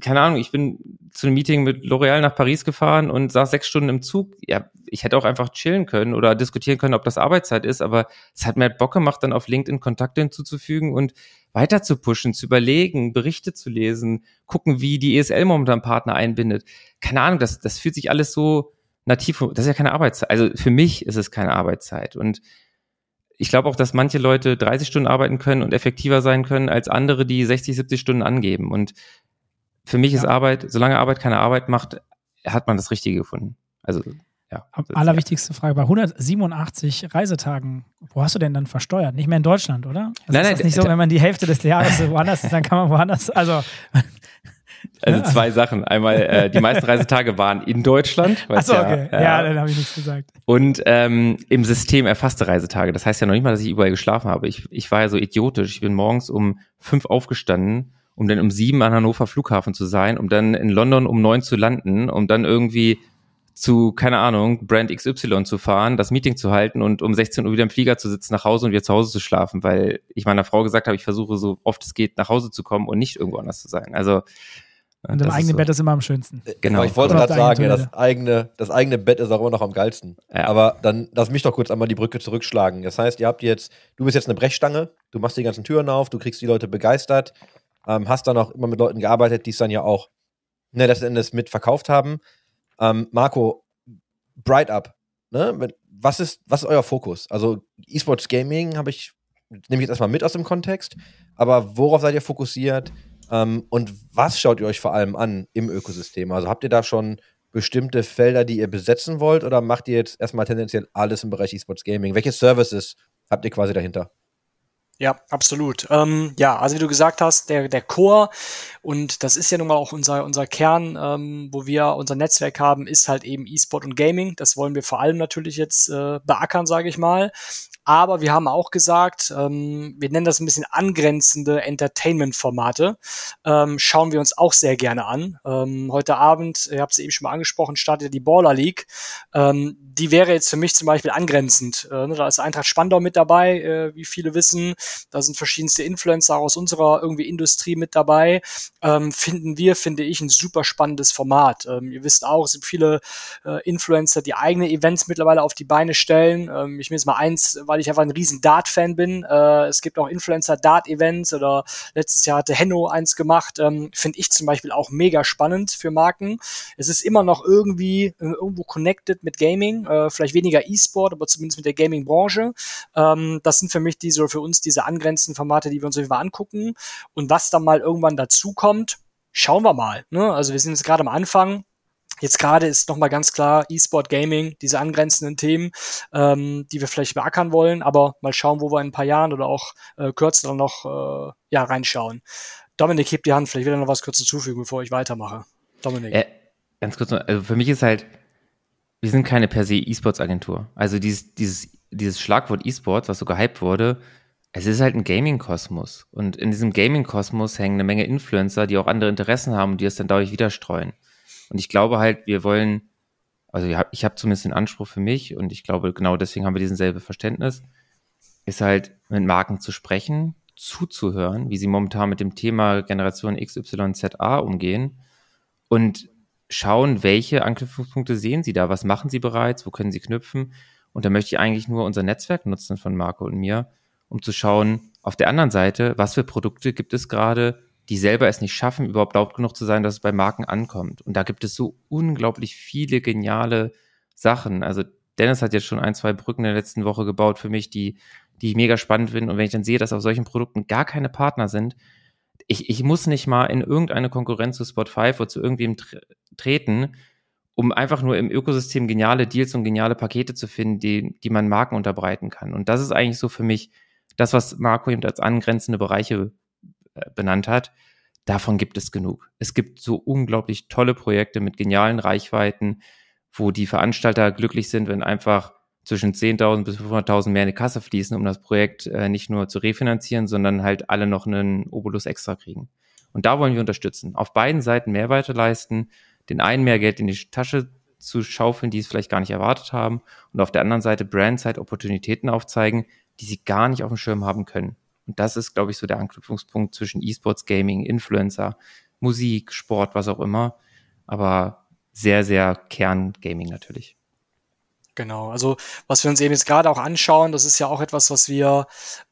Speaker 4: keine Ahnung, ich bin zu einem Meeting mit L'Oreal nach Paris gefahren und saß sechs Stunden im Zug. Ja, ich hätte auch einfach chillen können oder diskutieren können, ob das Arbeitszeit ist, aber es hat mir halt Bock gemacht, dann auf LinkedIn Kontakte hinzuzufügen und weiter zu pushen, zu überlegen, Berichte zu lesen, gucken, wie die ESL momentan Partner einbindet. Keine Ahnung, das, das fühlt sich alles so nativ, das ist ja keine Arbeitszeit. Also für mich ist es keine Arbeitszeit und ich glaube auch, dass manche Leute 30 Stunden arbeiten können und effektiver sein können als andere, die 60, 70 Stunden angeben. Und für mich ist
Speaker 3: Ja.
Speaker 4: Arbeit, solange Arbeit keine Arbeit macht, hat man das Richtige gefunden. Also, ja.
Speaker 3: Allerwichtigste Frage: Bei 187 Reisetagen, wo hast du denn dann versteuert? Nicht mehr in Deutschland, oder? Also
Speaker 4: Nein,
Speaker 3: ist
Speaker 4: nein,
Speaker 3: das nicht so,
Speaker 4: d-
Speaker 3: wenn man die Hälfte des Jahres so woanders ist, dann kann man woanders. Also,
Speaker 4: Also zwei Sachen. Einmal, äh, die meisten Reisetage waren in Deutschland. weil's
Speaker 3: achso, okay. Ja,
Speaker 4: ja,
Speaker 3: dann habe ich nichts gesagt.
Speaker 4: Und ähm, im System erfasste Reisetage. Das heißt ja noch nicht mal, dass ich überall geschlafen habe. Ich, ich war ja so idiotisch. Ich bin morgens um fünf aufgestanden, um dann um sieben an Hannover Flughafen zu sein, um dann in London um neun zu landen, um dann irgendwie zu, keine Ahnung, Brand XY zu fahren, das Meeting zu halten und um 16 Uhr wieder im Flieger zu sitzen, nach Hause und wieder zu Hause zu schlafen, weil ich meiner Frau gesagt habe, ich versuche so oft es geht nach Hause zu kommen und nicht irgendwo anders zu sein. Also
Speaker 3: Und
Speaker 4: das
Speaker 3: im eigenen
Speaker 4: so.
Speaker 3: Bett ist immer am schönsten.
Speaker 4: Genau.
Speaker 2: Aber ich wollte gerade sagen, ja, das eigene, das eigene Bett ist auch immer noch am geilsten.
Speaker 4: Ja.
Speaker 2: Aber dann lass mich doch kurz einmal die Brücke zurückschlagen. Das heißt, ihr habt jetzt, du bist jetzt eine Brechstange, du machst die ganzen Türen auf, du kriegst die Leute begeistert, ähm, hast dann auch immer mit Leuten gearbeitet, die es dann ja auch ne, letzten Endes mit verkauft haben. Ähm, Marco, Bright Up, ne? Was ist, was ist euer Fokus? Also E-Sports Gaming habe ich, nehme ich jetzt erstmal mit aus dem Kontext, aber worauf seid ihr fokussiert? Ähm, und was schaut ihr euch vor allem an im Ökosystem? Also habt ihr da schon bestimmte Felder, die ihr besetzen wollt, oder macht ihr jetzt erstmal tendenziell alles im Bereich E-Sports Gaming? Welche Services habt ihr quasi dahinter?
Speaker 5: Ja, absolut. Ähm, ja, also wie du gesagt hast, der, der Core, und das ist ja nun mal auch unser, unser Kern, ähm, wo wir unser Netzwerk haben, ist halt eben E-Sport und Gaming. Das wollen wir vor allem natürlich jetzt äh, beackern, sage ich mal. Aber wir haben auch gesagt, ähm, wir nennen das ein bisschen angrenzende Entertainment-Formate. Ähm, schauen wir uns auch sehr gerne an. Ähm, heute Abend, ihr habt es eben schon mal angesprochen, startet die Baller League. Ähm, die wäre jetzt für mich zum Beispiel angrenzend. Äh, ne, da ist Eintracht Spandau mit dabei, äh, wie viele wissen. Da sind verschiedenste Influencer aus unserer irgendwie Industrie mit dabei. Ähm, finden wir, finde ich, ein super spannendes Format. Ähm, ihr wisst auch, es sind viele äh, Influencer, die eigene Events mittlerweile auf die Beine stellen. Ähm, ich will jetzt mal eins, weil ich einfach ein riesen Dart-Fan bin. Äh, es gibt auch Influencer-Dart-Events oder letztes Jahr hatte Henno eins gemacht. Ähm, finde ich zum Beispiel auch mega spannend für Marken. Es ist immer noch irgendwie äh, irgendwo connected mit Gaming, äh, vielleicht weniger E-Sport, aber zumindest mit der Gaming-Branche. Ähm, das sind für mich diese, für uns diese angrenzenden Formate, die wir uns Fall angucken. Und was dann mal irgendwann dazu kommt, schauen wir mal. Ne? Also wir sind jetzt gerade am Anfang. Jetzt gerade ist nochmal ganz klar E-Sport Gaming, diese angrenzenden Themen, ähm, die wir vielleicht beackern wollen, aber mal schauen, wo wir in ein paar Jahren oder auch äh, kürzer noch äh, ja, reinschauen. Dominik, heb die Hand, vielleicht will er noch was kurz hinzufügen, bevor ich weitermache. Dominik.
Speaker 4: Äh, ganz kurz noch, also für mich ist halt, wir sind keine per se E-Sports-Agentur. Also dieses, dieses, dieses Schlagwort E-Sports, was so gehypt wurde, es ist halt ein Gaming-Kosmos. Und in diesem Gaming-Kosmos hängen eine Menge Influencer, die auch andere Interessen haben und die es dann dadurch wieder streuen. Und ich glaube halt, wir wollen, also ich habe zumindest den Anspruch für mich und ich glaube, genau deswegen haben wir diesen selben Verständnis. ist halt mit Marken zu sprechen, zuzuhören, wie sie momentan mit dem Thema Generation XYZA umgehen und schauen, welche Anknüpfungspunkte sehen sie da, was machen sie bereits, wo können sie knüpfen. Und da möchte ich eigentlich nur unser Netzwerk nutzen von Marco und mir, um zu schauen, auf der anderen Seite, was für Produkte gibt es gerade, die selber es nicht schaffen, überhaupt laut genug zu sein, dass es bei Marken ankommt. Und da gibt es so unglaublich viele geniale Sachen. Also Dennis hat jetzt schon ein, zwei Brücken in der letzten Woche gebaut für mich, die, die ich mega spannend finde. Und wenn ich dann sehe, dass auf solchen Produkten gar keine Partner sind, ich, ich muss nicht mal in irgendeine Konkurrenz zu Spot5 oder zu irgendwem tre treten, um einfach nur im Ökosystem geniale Deals und geniale Pakete zu finden, die, die man Marken unterbreiten kann. Und das ist eigentlich so für mich das, was Marco eben als angrenzende Bereiche benannt hat. Davon gibt es genug. Es gibt so unglaublich tolle Projekte mit genialen Reichweiten, wo die Veranstalter glücklich sind, wenn einfach zwischen 10.000 bis 500.000 mehr in die Kasse fließen, um das Projekt äh, nicht nur zu refinanzieren, sondern halt alle noch einen Obolus extra kriegen. Und da wollen wir unterstützen. Auf beiden Seiten Mehrwerte leisten, den einen mehr Geld in die Tasche zu schaufeln, die es vielleicht gar nicht erwartet haben, und auf der anderen Seite Brandside Opportunitäten aufzeigen, die sie gar nicht auf dem Schirm haben können. Und das ist, glaube ich, so der Anknüpfungspunkt zwischen E-Sports, Gaming, Influencer, Musik, Sport, was auch immer. Aber sehr, sehr Kern-Gaming natürlich.
Speaker 5: Genau, also was wir uns eben jetzt gerade auch anschauen, das ist ja auch etwas, was wir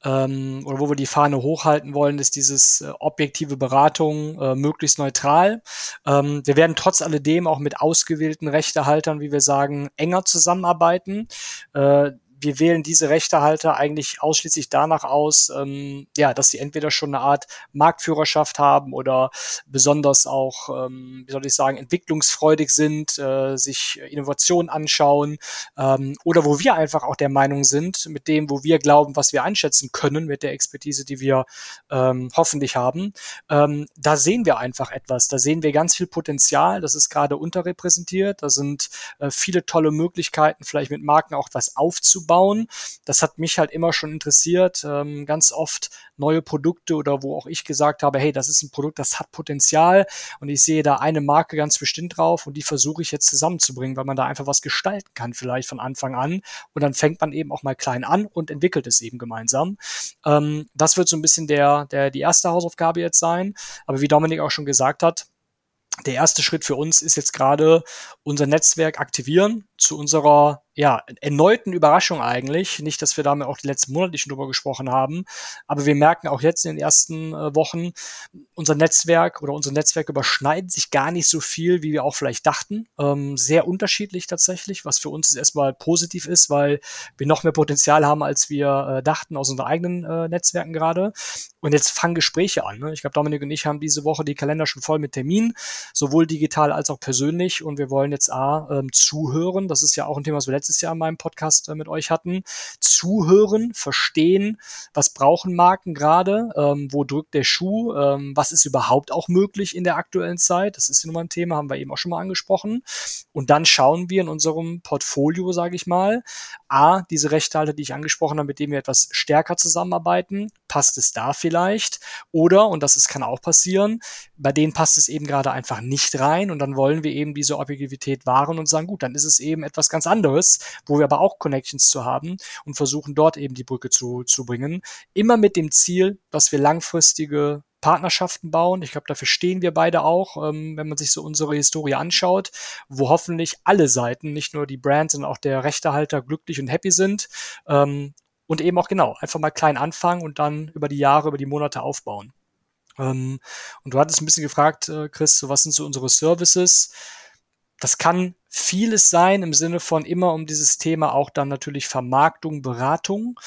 Speaker 5: ähm, oder wo wir die Fahne hochhalten wollen, ist dieses äh, objektive Beratung äh, möglichst neutral. Ähm, wir werden trotz alledem auch mit ausgewählten Rechtehaltern, wie wir sagen, enger zusammenarbeiten. Äh, wir wählen diese Rechtehalter eigentlich ausschließlich danach aus, ähm, ja, dass sie entweder schon eine Art Marktführerschaft haben oder besonders auch, ähm, wie soll ich sagen, entwicklungsfreudig sind, äh, sich Innovationen anschauen ähm, oder wo wir einfach auch der Meinung sind, mit dem, wo wir glauben, was wir einschätzen können, mit der Expertise, die wir ähm, hoffentlich haben, ähm, da sehen wir einfach etwas. Da sehen wir ganz viel Potenzial. Das ist gerade unterrepräsentiert. Da sind äh, viele tolle Möglichkeiten, vielleicht mit Marken auch was aufzubauen aufbauen. Das hat mich halt immer schon interessiert. Ähm, ganz oft neue Produkte oder wo auch ich gesagt habe, hey, das ist ein Produkt, das hat Potenzial und ich sehe da eine Marke ganz bestimmt drauf und die versuche ich jetzt zusammenzubringen, weil man da einfach was gestalten kann, vielleicht von Anfang an. Und dann fängt man eben auch mal klein an und entwickelt es eben gemeinsam. Ähm, das wird so ein bisschen der, der, die erste Hausaufgabe jetzt sein. Aber wie Dominik auch schon gesagt hat, der erste Schritt für uns ist jetzt gerade unser Netzwerk aktivieren zu unserer ja, erneuten Überraschung eigentlich. Nicht, dass wir damit auch die letzten Monate schon drüber gesprochen haben, aber wir merken auch jetzt in den ersten äh, Wochen, unser Netzwerk oder unsere Netzwerke überschneiden sich gar nicht so viel, wie wir auch vielleicht dachten. Ähm, sehr unterschiedlich tatsächlich, was für uns erstmal positiv ist, weil wir noch mehr Potenzial haben, als wir äh, dachten aus unseren eigenen äh, Netzwerken gerade. Und jetzt fangen Gespräche an. Ne? Ich glaube, Dominik und ich haben diese Woche die Kalender schon voll mit Terminen, sowohl digital als auch persönlich. Und wir wollen jetzt A, ähm, zuhören. Das ist ja auch ein Thema, was wir letztes Jahr in meinem Podcast äh, mit euch hatten, zuhören, verstehen, was brauchen Marken gerade, ähm, wo drückt der Schuh, ähm, was ist überhaupt auch möglich in der aktuellen Zeit. Das ist ja nun mal ein Thema, haben wir eben auch schon mal angesprochen. Und dann schauen wir in unserem Portfolio, sage ich mal, A, diese Rechtehalter, die ich angesprochen habe, mit denen wir etwas stärker zusammenarbeiten, passt es da vielleicht? Oder, und das ist, kann auch passieren, bei denen passt es eben gerade einfach nicht rein und dann wollen wir eben diese Objektivität wahren und sagen, gut, dann ist es eben etwas ganz anderes, wo wir aber auch Connections zu haben und versuchen dort eben die Brücke zu, zu bringen. Immer mit dem Ziel, dass wir langfristige Partnerschaften bauen. Ich glaube, dafür stehen wir beide auch, ähm, wenn man sich so unsere Historie anschaut, wo hoffentlich alle Seiten, nicht nur die Brands, sondern auch der Rechtehalter glücklich und happy sind. Ähm, und eben auch genau, einfach mal klein anfangen und dann über die Jahre, über die Monate aufbauen. Ähm, und du hattest ein bisschen gefragt, äh, Chris, so was sind so unsere Services? Das kann vieles sein im Sinne von immer um dieses Thema auch dann natürlich Vermarktung, Beratung.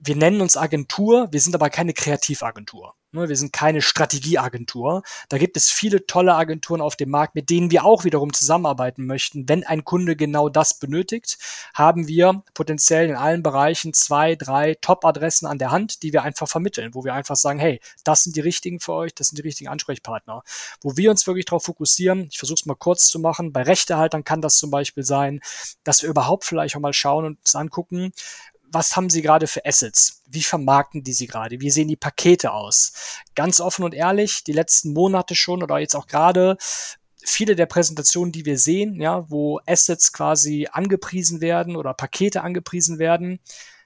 Speaker 5: Wir nennen uns Agentur, wir sind aber keine Kreativagentur. Ne, wir sind keine Strategieagentur. Da gibt es viele tolle Agenturen auf dem Markt, mit denen wir auch wiederum zusammenarbeiten möchten. Wenn ein Kunde genau das benötigt, haben wir potenziell in allen Bereichen zwei, drei Top-Adressen an der Hand, die wir einfach vermitteln, wo wir einfach sagen, hey, das sind die richtigen für euch, das sind die richtigen Ansprechpartner. Wo wir uns wirklich darauf fokussieren, ich versuche es mal kurz zu machen, bei Rechtehaltern kann das zum Beispiel sein, dass wir überhaupt vielleicht auch mal schauen und uns angucken, was haben sie gerade für Assets? Wie vermarkten die sie gerade? Wie sehen die Pakete aus? Ganz offen und ehrlich, die letzten Monate schon oder jetzt auch gerade viele der Präsentationen, die wir sehen, ja, wo Assets quasi angepriesen werden oder Pakete angepriesen werden,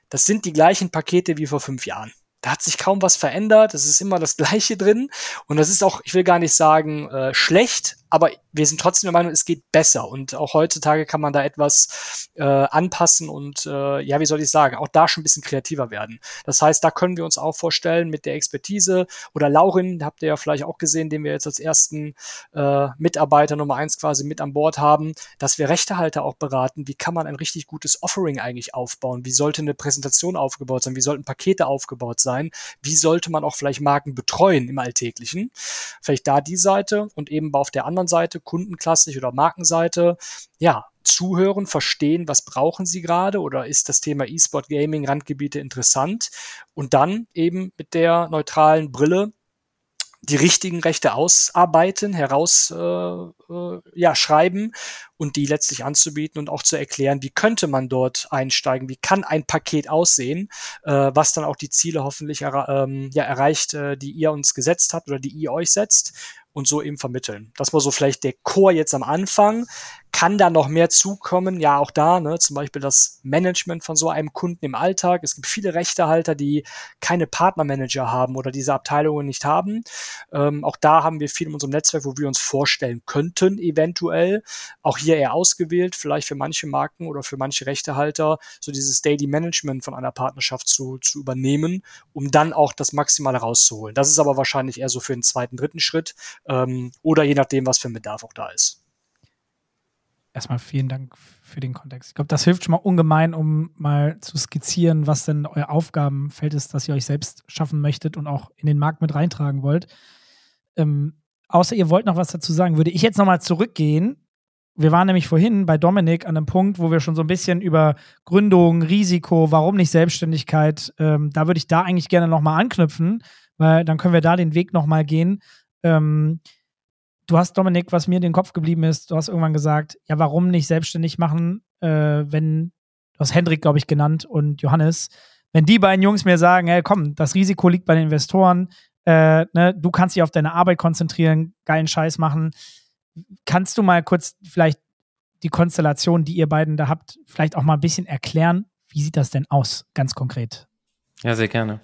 Speaker 5: das sind die gleichen Pakete wie vor fünf Jahren. Da hat sich kaum was verändert, es ist immer das Gleiche drin. Und das ist auch, ich will gar nicht sagen, äh, schlecht, aber wir sind trotzdem der Meinung, es geht besser. Und auch heutzutage kann man da etwas äh, anpassen und äh, ja, wie soll ich sagen, auch da schon ein bisschen kreativer werden. Das heißt, da können wir uns auch vorstellen mit der Expertise oder Laurin, habt ihr ja vielleicht auch gesehen, den wir jetzt als ersten äh, Mitarbeiter Nummer eins quasi mit an Bord haben, dass wir Rechtehalter auch beraten, wie kann man ein richtig gutes Offering eigentlich aufbauen, wie sollte eine Präsentation aufgebaut sein, wie sollten Pakete aufgebaut sein, wie sollte man auch vielleicht Marken betreuen im Alltäglichen. Vielleicht da die Seite und eben auf der anderen Seite, kundenklassisch oder Markenseite, ja, zuhören, verstehen, was brauchen sie gerade oder ist das Thema E-Sport Gaming Randgebiete interessant und dann eben mit der neutralen Brille die richtigen Rechte ausarbeiten, heraus äh, äh, ja, und die letztlich anzubieten und auch zu erklären, wie könnte man dort einsteigen, wie kann ein Paket aussehen, äh, was dann auch die Ziele hoffentlich ähm, ja, erreicht, äh, die ihr uns gesetzt habt oder die ihr euch setzt und so eben vermitteln. Das war so vielleicht der Chor jetzt am Anfang. Kann da noch mehr zukommen? Ja, auch da, ne, zum Beispiel das Management von so einem Kunden im Alltag. Es gibt viele Rechtehalter, die keine Partnermanager haben oder diese Abteilungen nicht haben. Ähm, auch da haben wir viel in unserem Netzwerk, wo wir uns vorstellen könnten, eventuell. Auch hier eher ausgewählt, vielleicht für manche Marken oder für manche Rechtehalter, so dieses Daily Management von einer Partnerschaft zu, zu übernehmen, um dann auch das Maximale rauszuholen. Das ist aber wahrscheinlich eher so für den zweiten, dritten Schritt ähm, oder je nachdem, was für ein Bedarf auch da ist
Speaker 3: erstmal vielen Dank für den Kontext. Ich glaube, das hilft schon mal ungemein, um mal zu skizzieren, was denn euer Aufgabenfeld ist, das ihr euch selbst schaffen möchtet und auch in den Markt mit reintragen wollt. Ähm, außer ihr wollt noch was dazu sagen, würde ich jetzt nochmal zurückgehen. Wir waren nämlich vorhin bei Dominik an einem Punkt, wo wir schon so ein bisschen über Gründung, Risiko, warum nicht Selbstständigkeit, ähm, da würde ich da eigentlich gerne nochmal anknüpfen, weil dann können wir da den Weg nochmal gehen. Ähm, du hast, Dominik, was mir in den Kopf geblieben ist, du hast irgendwann gesagt, ja, warum nicht selbstständig machen, äh, wenn, du hast Hendrik, glaube ich, genannt und Johannes, wenn die beiden Jungs mir sagen, hey, komm, das Risiko liegt bei den Investoren, äh, ne, du kannst dich auf deine Arbeit konzentrieren, geilen Scheiß machen. Kannst du mal kurz vielleicht die Konstellation, die ihr beiden da habt, vielleicht auch mal ein bisschen erklären? Wie sieht das denn aus, ganz konkret?
Speaker 4: Ja, sehr gerne.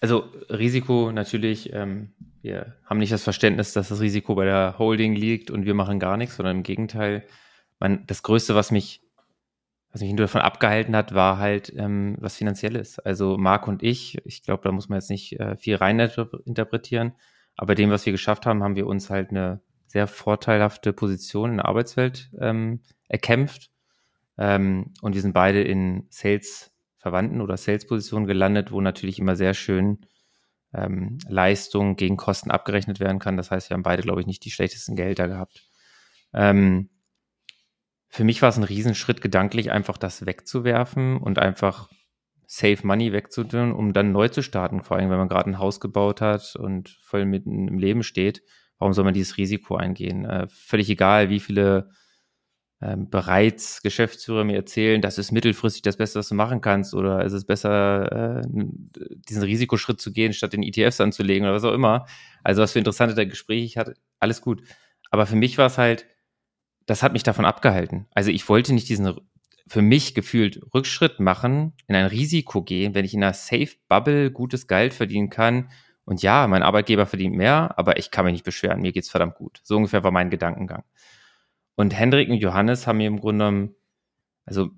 Speaker 4: Also Risiko natürlich, ähm, wir haben nicht das Verständnis, dass das Risiko bei der Holding liegt und wir machen gar nichts, sondern im Gegenteil. Man, das Größte, was mich, was mich davon abgehalten hat, war halt ähm, was Finanzielles. Also Marc und ich, ich glaube, da muss man jetzt nicht äh, viel rein interpretieren, aber dem, was wir geschafft haben, haben wir uns halt eine sehr vorteilhafte Position in der Arbeitswelt ähm, erkämpft. Ähm, und wir sind beide in Sales Verwandten oder Sales-Positionen gelandet, wo natürlich immer sehr schön ähm, Leistung gegen Kosten abgerechnet werden kann. Das heißt, wir haben beide, glaube ich, nicht die schlechtesten Gehälter gehabt. Ähm, für mich war es ein Riesenschritt, gedanklich einfach das wegzuwerfen und einfach Save Money wegzutun, um dann neu zu starten. Vor allem, wenn man gerade ein Haus gebaut hat und voll mitten im Leben steht. Warum soll man dieses Risiko eingehen? Äh, völlig egal, wie viele ähm, bereits Geschäftsführer mir erzählen, das ist mittelfristig das Beste, was du machen kannst, oder ist es besser, äh, diesen Risikoschritt zu gehen, statt den ETFs anzulegen oder was auch immer. Also was für interessante Gespräche ich hatte, alles gut. Aber für mich war es halt, das hat mich davon abgehalten. Also ich wollte nicht diesen für mich gefühlt Rückschritt machen, in ein Risiko gehen, wenn ich in einer Safe Bubble gutes Geld verdienen kann. Und ja, mein Arbeitgeber verdient mehr, aber ich kann mich nicht beschweren, mir geht's verdammt gut. So ungefähr war mein Gedankengang. Und Hendrik und Johannes haben mir im Grunde genommen, also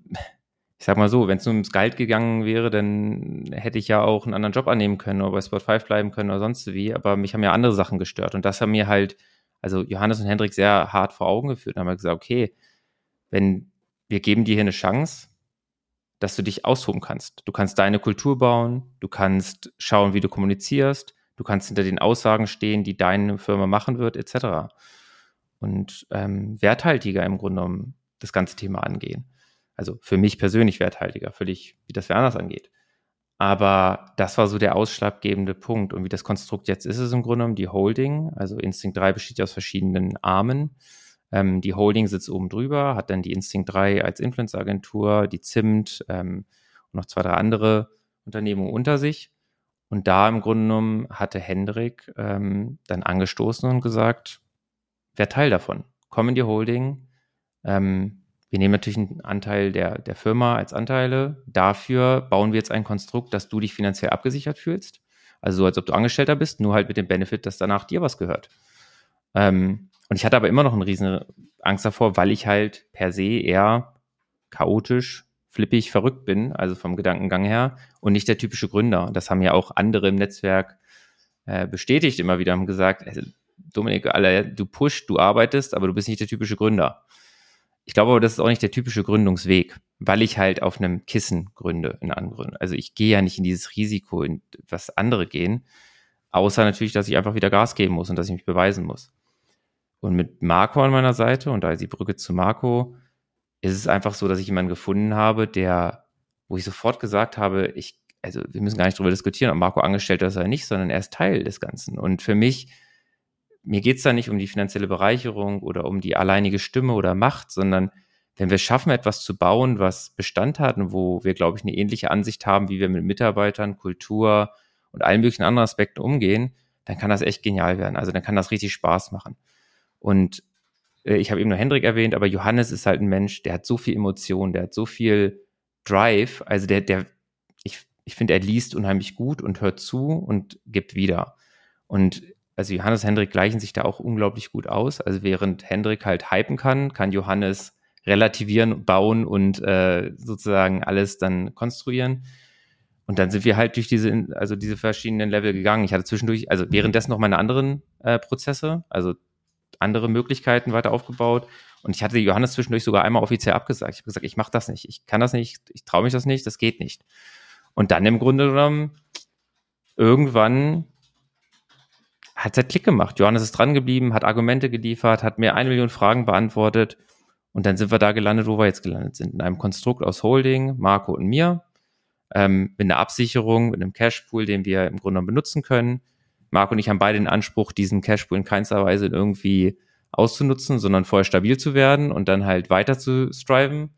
Speaker 4: ich sag mal so, wenn es nur ums Gehalt gegangen wäre, dann hätte ich ja auch einen anderen Job annehmen können oder bei Sport 5 bleiben können oder sonst wie. Aber mich haben ja andere Sachen gestört. Und das haben mir halt, also Johannes und Hendrik sehr hart vor Augen geführt und haben halt gesagt, okay, wenn wir geben dir hier eine Chance, dass du dich austoben kannst. Du kannst deine Kultur bauen, du kannst schauen, wie du kommunizierst, du kannst hinter den Aussagen stehen, die deine Firma machen wird, etc und ähm, werthaltiger im Grunde genommen das ganze Thema angehen. Also für mich persönlich werthaltiger, völlig, wie das wer anders angeht. Aber das war so der ausschlaggebende Punkt. Und wie das Konstrukt jetzt ist, ist im Grunde genommen die Holding. Also Instinct 3 besteht ja aus verschiedenen Armen. Ähm, die Holding sitzt oben drüber, hat dann die Instinct 3 als Influence-Agentur, die ZIMT ähm, und noch zwei, drei andere Unternehmungen unter sich. Und da im Grunde genommen hatte Hendrik ähm, dann angestoßen und gesagt, wer Teil davon. Die Holding, ähm, wir nehmen natürlich einen Anteil der, der Firma als Anteile. Dafür bauen wir jetzt ein Konstrukt, dass du dich finanziell abgesichert fühlst. Also so, als ob du Angestellter bist, nur halt mit dem Benefit, dass danach dir was gehört. Ähm, und ich hatte aber immer noch eine riesen Angst davor, weil ich halt per se eher chaotisch, flippig, verrückt bin, also vom Gedankengang her, und nicht der typische Gründer. Das haben ja auch andere im Netzwerk äh, bestätigt immer wieder, haben gesagt, also, Dominik, alle, du pusht, du arbeitest, aber du bist nicht der typische Gründer. Ich glaube aber, das ist auch nicht der typische Gründungsweg, weil ich halt auf einem Kissen gründe, in anderen. Also ich gehe ja nicht in dieses Risiko, in was andere gehen, außer natürlich, dass ich einfach wieder Gas geben muss und dass ich mich beweisen muss. Und mit Marco an meiner Seite, und da ist die Brücke zu Marco, ist es einfach so, dass ich jemanden gefunden habe, der, wo ich sofort gesagt habe, ich, also wir müssen gar nicht darüber diskutieren, ob Marco angestellt ist oder nicht, sondern er ist Teil des Ganzen. Und für mich mir geht es da nicht um die finanzielle Bereicherung oder um die alleinige Stimme oder Macht, sondern wenn wir schaffen, etwas zu bauen, was Bestand hat und wo wir, glaube ich, eine ähnliche Ansicht haben, wie wir mit Mitarbeitern, Kultur und allen möglichen anderen Aspekten umgehen, dann kann das echt genial werden. Also dann kann das richtig Spaß machen. Und äh, ich habe eben nur Hendrik erwähnt, aber Johannes ist halt ein Mensch, der hat so viel Emotion, der hat so viel Drive. Also der, der, ich, ich finde, er liest unheimlich gut und hört zu und gibt wieder. Und also Johannes und Hendrik gleichen sich da auch unglaublich gut aus. Also während Hendrik halt hypen kann, kann Johannes relativieren, bauen und äh, sozusagen alles dann konstruieren. Und dann sind wir halt durch diese, also diese verschiedenen Level gegangen. Ich hatte zwischendurch, also währenddessen noch meine anderen äh, Prozesse, also andere Möglichkeiten weiter aufgebaut. Und ich hatte Johannes zwischendurch sogar einmal offiziell abgesagt. Ich habe gesagt, ich mache das nicht, ich kann das nicht, ich traue mich das nicht, das geht nicht. Und dann im Grunde genommen irgendwann hat es Klick gemacht. Johannes ist dran geblieben, hat Argumente geliefert, hat mir eine Million Fragen beantwortet. Und dann sind wir da gelandet, wo wir jetzt gelandet sind. In einem Konstrukt aus Holding, Marco und mir, ähm, mit einer Absicherung, mit einem Cashpool, den wir im Grunde benutzen können. Marco und ich haben beide den Anspruch, diesen Cashpool in keinster Weise irgendwie auszunutzen, sondern vorher stabil zu werden und dann halt weiter zu striven.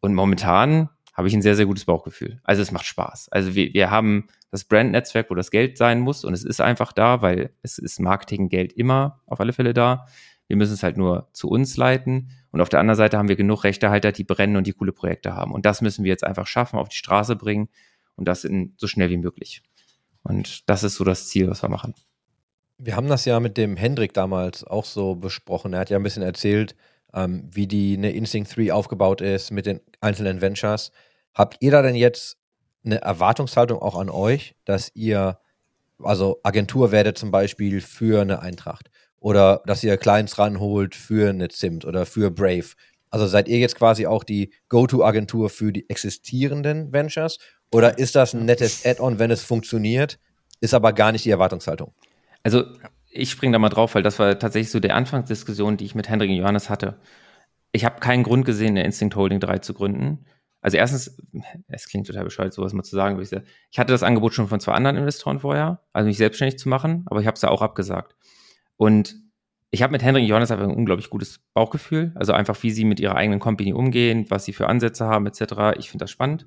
Speaker 4: Und momentan habe ich ein sehr, sehr gutes Bauchgefühl. Also es macht Spaß. Also wir, wir haben das Brand-Netzwerk, wo das Geld sein muss und es ist einfach da, weil es ist Marketing-Geld immer auf alle Fälle da. Wir müssen es halt nur zu uns leiten. Und auf der anderen Seite haben wir genug Rechtehalter, die brennen und die coole Projekte haben. Und das müssen wir jetzt einfach schaffen, auf die Straße bringen und das in, so schnell wie möglich. Und das ist so das Ziel, was wir machen.
Speaker 2: Wir haben das ja mit dem Hendrik damals auch so besprochen. Er hat ja ein bisschen erzählt, ähm, wie die eine Instinct 3 aufgebaut ist mit den einzelnen Ventures. Habt ihr da denn jetzt eine Erwartungshaltung auch an euch, dass ihr, also Agentur werdet zum Beispiel für eine Eintracht oder dass ihr Clients ranholt für eine Zimt oder für Brave? Also seid ihr jetzt quasi auch die Go-To-Agentur für die existierenden Ventures oder ist das ein nettes Add-on, wenn es funktioniert, ist aber gar nicht die Erwartungshaltung?
Speaker 4: Also ich springe da mal drauf, weil das war tatsächlich so der Anfangsdiskussion, die ich mit Hendrik und Johannes hatte. Ich habe keinen Grund gesehen, eine Instinct Holding 3 zu gründen. Also erstens, es klingt total bescheuert, sowas mal zu sagen. Ich, hatte das Angebot schon von zwei anderen Investoren vorher, also mich selbstständig zu machen, aber ich habe es ja auch abgesagt. Und ich habe mit Hendrik und Johannes einfach ein unglaublich gutes Bauchgefühl. Also einfach, wie sie mit ihrer eigenen Company umgehen, was sie für Ansätze haben, etc. Ich finde das spannend.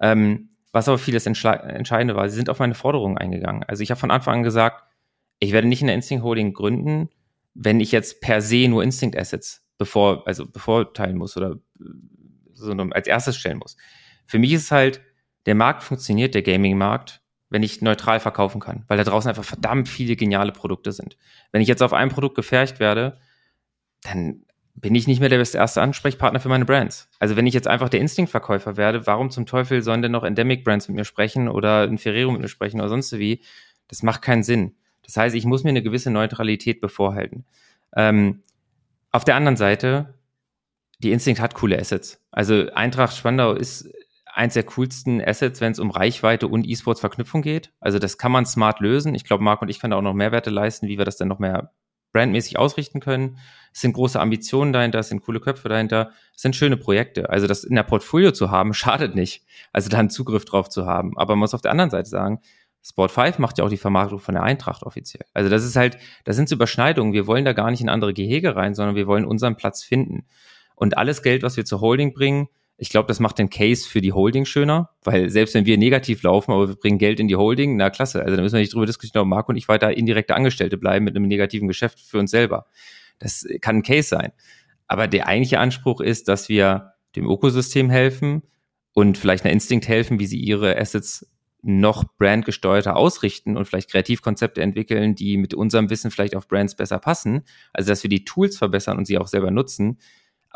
Speaker 4: Ähm, was aber vieles Entscheidende war, sie sind auf meine Forderungen eingegangen. Also ich habe von Anfang an gesagt, ich werde nicht in der Instinct Holding gründen, wenn ich jetzt per se nur Instinct Assets bevor, also bevorteilen muss oder sondern als erstes stellen muss. Für mich ist halt, der Markt funktioniert, der Gaming-Markt, wenn ich neutral verkaufen kann, weil da draußen einfach verdammt viele geniale Produkte sind. Wenn ich jetzt auf ein Produkt gefercht werde, dann bin ich nicht mehr der beste erste Ansprechpartner für meine Brands. Also wenn ich jetzt einfach der Instinct-Verkäufer werde, warum zum Teufel sollen denn noch Endemic Brands mit mir sprechen oder ein Ferrero mit mir sprechen oder sonst wie? Das macht keinen Sinn. Das heißt, ich muss mir eine gewisse Neutralität bevorhalten. Ähm, auf der anderen Seite, die Instinct hat coole Assets. Also Eintracht Spandau ist eins der coolsten Assets, wenn es um Reichweite und E-Sports-Verknüpfung geht. Also das kann man smart lösen. Ich glaube, Marc und ich können da auch noch Mehrwerte leisten, wie wir das dann noch mehr brandmäßig ausrichten können. Es sind große Ambitionen dahinter, es sind coole Köpfe dahinter, es sind schöne Projekte. Also das in der Portfolio zu haben, schadet nicht. Also da einen Zugriff drauf zu haben. Aber man muss auf der anderen Seite sagen, Sport 5 macht ja auch die Vermarktung von der Eintracht offiziell. Also das ist halt, das sind Überschneidungen. Wir wollen da gar nicht in andere Gehege rein, sondern wir wollen unseren Platz finden. Und alles Geld, was wir zur Holding bringen, ich glaube, das macht den Case für die Holding schöner, weil selbst wenn wir negativ laufen, aber wir bringen Geld in die Holding, na klasse. Also da müssen wir nicht drüber diskutieren, ob Marco und ich weiter indirekte Angestellte bleiben mit einem negativen Geschäft für uns selber. Das kann ein Case sein. Aber der eigentliche Anspruch ist, dass wir dem Ökosystem helfen und vielleicht einer Instinct helfen, wie sie ihre Assets noch brandgesteuerter ausrichten und vielleicht Kreativkonzepte entwickeln, die mit unserem Wissen vielleicht auf Brands besser passen. Also, dass wir die Tools verbessern und sie auch selber nutzen.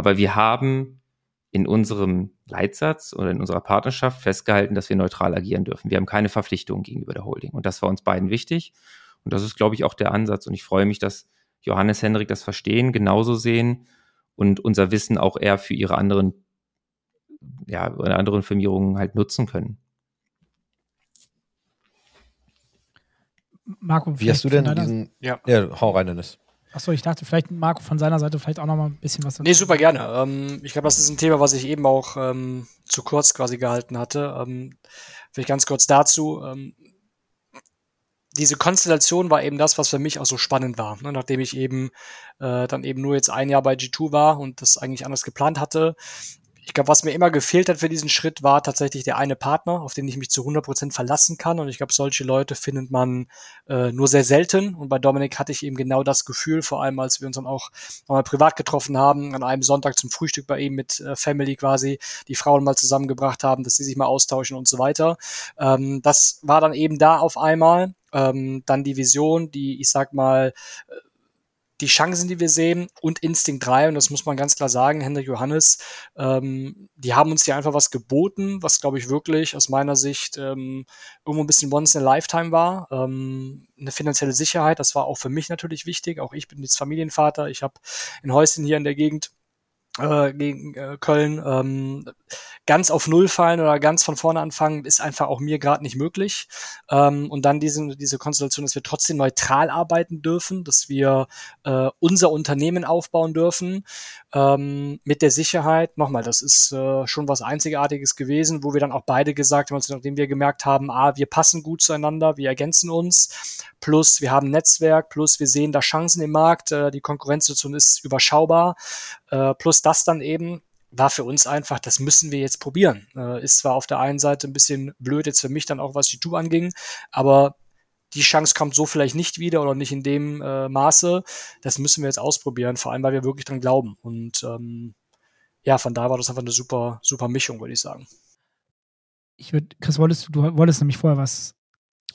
Speaker 4: Aber wir haben in unserem Leitsatz oder in unserer Partnerschaft festgehalten, dass wir neutral agieren dürfen. Wir haben keine Verpflichtungen gegenüber der Holding. Und das war uns beiden wichtig. Und das ist, glaube ich, auch der Ansatz. Und ich freue mich, dass Johannes Henrik das verstehen, genauso sehen und unser Wissen auch eher für ihre anderen, ja, anderen Firmierungen halt nutzen können.
Speaker 3: Marco,
Speaker 2: Wie hast du denn diesen.
Speaker 5: Ja.
Speaker 2: Ja, hau rein, Dennis.
Speaker 3: Achso, ich dachte, vielleicht Marco von seiner Seite vielleicht auch noch mal ein bisschen was dazu.
Speaker 5: Nee, super gerne. Ähm, ich glaube, das ist ein Thema, was ich eben auch ähm, zu kurz quasi gehalten hatte. Ähm, vielleicht ganz kurz dazu. Ähm, diese Konstellation war eben das, was für mich auch so spannend war. Ne? Nachdem ich eben äh, dann eben nur jetzt ein Jahr bei G2 war und das eigentlich anders geplant hatte. Ich glaube, was mir immer gefehlt hat für diesen Schritt, war tatsächlich der eine Partner, auf den ich mich zu 100% verlassen kann. Und ich glaube, solche Leute findet man äh, nur sehr selten. Und bei Dominik hatte ich eben genau das Gefühl, vor allem als wir uns dann auch nochmal privat getroffen haben, an einem Sonntag zum Frühstück bei ihm mit äh, Family quasi, die Frauen mal zusammengebracht haben, dass sie sich mal austauschen und so weiter. Ähm, das war dann eben da auf einmal. Ähm, dann die Vision, die, ich sag mal, äh, die Chancen, die wir sehen und Instinct 3, und das muss man ganz klar sagen, Hendrik Johannes, ähm, die haben uns hier einfach was geboten, was, glaube ich, wirklich aus meiner Sicht ähm, irgendwo ein bisschen once in a lifetime war. Ähm, eine finanzielle Sicherheit, das war auch für mich natürlich wichtig. Auch ich bin jetzt Familienvater. Ich habe ein Häuschen hier in der Gegend äh, gegen äh, Köln ähm, ganz auf Null fallen oder ganz von vorne anfangen, ist einfach auch mir gerade nicht möglich. Ähm, und dann diese, diese Konstellation, dass wir trotzdem neutral arbeiten dürfen, dass wir äh, unser Unternehmen aufbauen dürfen, ähm, mit der Sicherheit, nochmal, das ist äh, schon was Einzigartiges gewesen, wo wir dann auch beide gesagt haben, also nachdem wir gemerkt haben, ah, wir passen gut zueinander, wir ergänzen uns, plus wir haben Netzwerk, plus wir sehen da Chancen im Markt, äh, die Konkurrenzsituation ist überschaubar, äh, plus das dann eben, war für uns einfach, das müssen wir jetzt probieren. Äh, ist zwar auf der einen Seite ein bisschen blöd jetzt für mich dann auch, was die Tour anging, aber die Chance kommt so vielleicht nicht wieder oder nicht in dem äh, Maße. Das müssen wir jetzt ausprobieren, vor allem weil wir wirklich dran glauben. Und ähm, ja, von daher war das einfach eine super, super Mischung, würde ich sagen.
Speaker 3: Ich würde, Chris, wolltest du, du wolltest nämlich vorher was.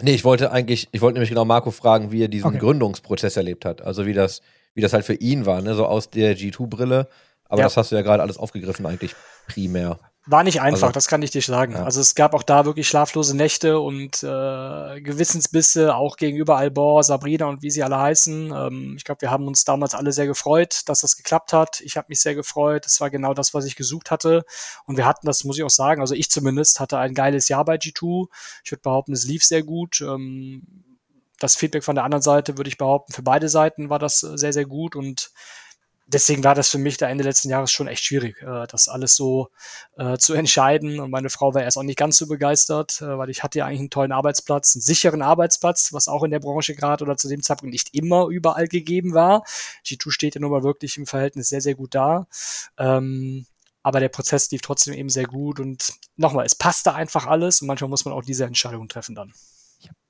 Speaker 2: Nee, ich wollte eigentlich, ich wollte nämlich genau Marco fragen, wie er diesen
Speaker 3: Okay.
Speaker 2: Gründungsprozess erlebt hat. Also wie das, wie das halt für ihn war, ne? So aus der G2-Brille. Aber
Speaker 5: Ja.
Speaker 2: das hast du ja gerade alles aufgegriffen, eigentlich primär.
Speaker 5: War nicht einfach,
Speaker 2: Also-
Speaker 5: das kann ich dir sagen.
Speaker 2: Ja.
Speaker 5: Also es gab auch da wirklich schlaflose Nächte und äh, Gewissensbisse, auch gegenüber Albor, Sabrina und wie sie alle heißen. Ähm, ich glaube, wir haben uns damals alle sehr gefreut, dass das geklappt hat. Ich habe mich sehr gefreut. Es war genau das, was ich gesucht hatte. Und wir hatten, das muss ich auch sagen, also ich zumindest hatte ein geiles Jahr bei G2. Ich würde behaupten, es lief sehr gut. Ähm, das Feedback von der anderen Seite würde ich behaupten, für beide Seiten war das äh, sehr, sehr gut und deswegen war das für mich da Ende letzten Jahres schon echt schwierig, äh, das alles so äh, zu entscheiden. Und meine Frau war erst auch nicht ganz so begeistert, weil ich hatte ja eigentlich einen tollen Arbeitsplatz, einen sicheren Arbeitsplatz, was auch in der Branche gerade oder zu dem Zeitpunkt nicht immer überall gegeben war. G2 steht ja nun mal wirklich im Verhältnis sehr, sehr gut da. Ähm, aber der Prozess lief trotzdem eben sehr gut und nochmal, es passte einfach alles und manchmal muss man auch diese Entscheidung treffen dann.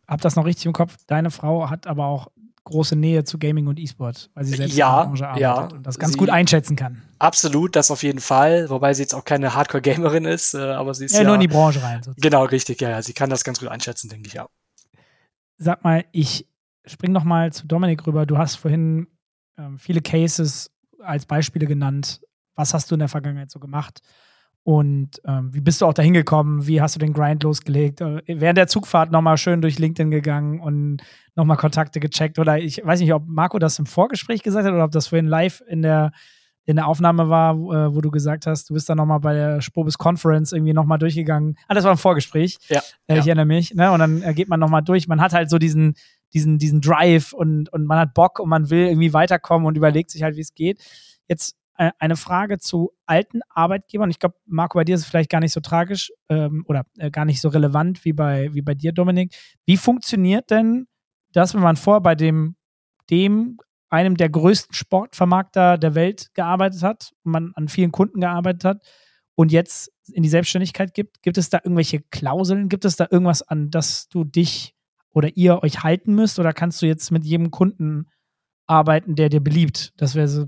Speaker 3: Hab das noch richtig im Kopf? Deine Frau hat aber auch große Nähe zu Gaming und E-Sport, weil sie selbst
Speaker 5: Ja,
Speaker 3: in der Branche arbeitet
Speaker 5: ja.
Speaker 3: und das ganz gut einschätzen kann.
Speaker 5: Absolut, das auf jeden Fall, wobei sie jetzt auch keine Hardcore-Gamerin ist, äh, aber sie ist
Speaker 3: Ja,
Speaker 5: ja,
Speaker 3: nur in die Branche rein. sozusagen.
Speaker 5: genau richtig, ja, ja, sie kann das ganz gut einschätzen, denke ich, ja.
Speaker 3: Sag mal, ich spring noch mal zu Dominik rüber. Du hast vorhin ähm, viele Cases als Beispiele genannt. Was hast du in der Vergangenheit so gemacht? Und ähm, wie bist du auch dahin gekommen? Wie hast du den Grind losgelegt? Äh, während der Zugfahrt nochmal schön durch LinkedIn gegangen und nochmal Kontakte gecheckt? Oder ich weiß nicht, ob Marco das im Vorgespräch gesagt hat oder ob das vorhin live in der, in der Aufnahme war, wo, äh, wo du gesagt hast, du bist dann nochmal bei der Spobis Conference irgendwie nochmal durchgegangen. Ah, das war ein Vorgespräch.
Speaker 5: Ja,
Speaker 3: Äh,
Speaker 5: ja.
Speaker 3: Ich erinnere mich. Ne? Und dann äh, geht man nochmal durch. Man hat halt so diesen, diesen, diesen Drive und, und man hat Bock und man will irgendwie weiterkommen und überlegt sich halt, wie es geht. Jetzt eine Frage zu alten Arbeitgebern. Ich glaube, Marco, bei dir ist es vielleicht gar nicht so tragisch ähm, oder äh, gar nicht so relevant wie bei, wie bei dir, Dominik. Wie funktioniert denn das, wenn man vorher bei dem, dem einem der größten Sportvermarkter der Welt gearbeitet hat und man an vielen Kunden gearbeitet hat und jetzt in die Selbstständigkeit gibt? Gibt es da irgendwelche Klauseln? Gibt es da irgendwas, an das du dich oder ihr euch halten müsst? Oder kannst du jetzt mit jedem Kunden arbeiten, der dir beliebt? Das wäre so?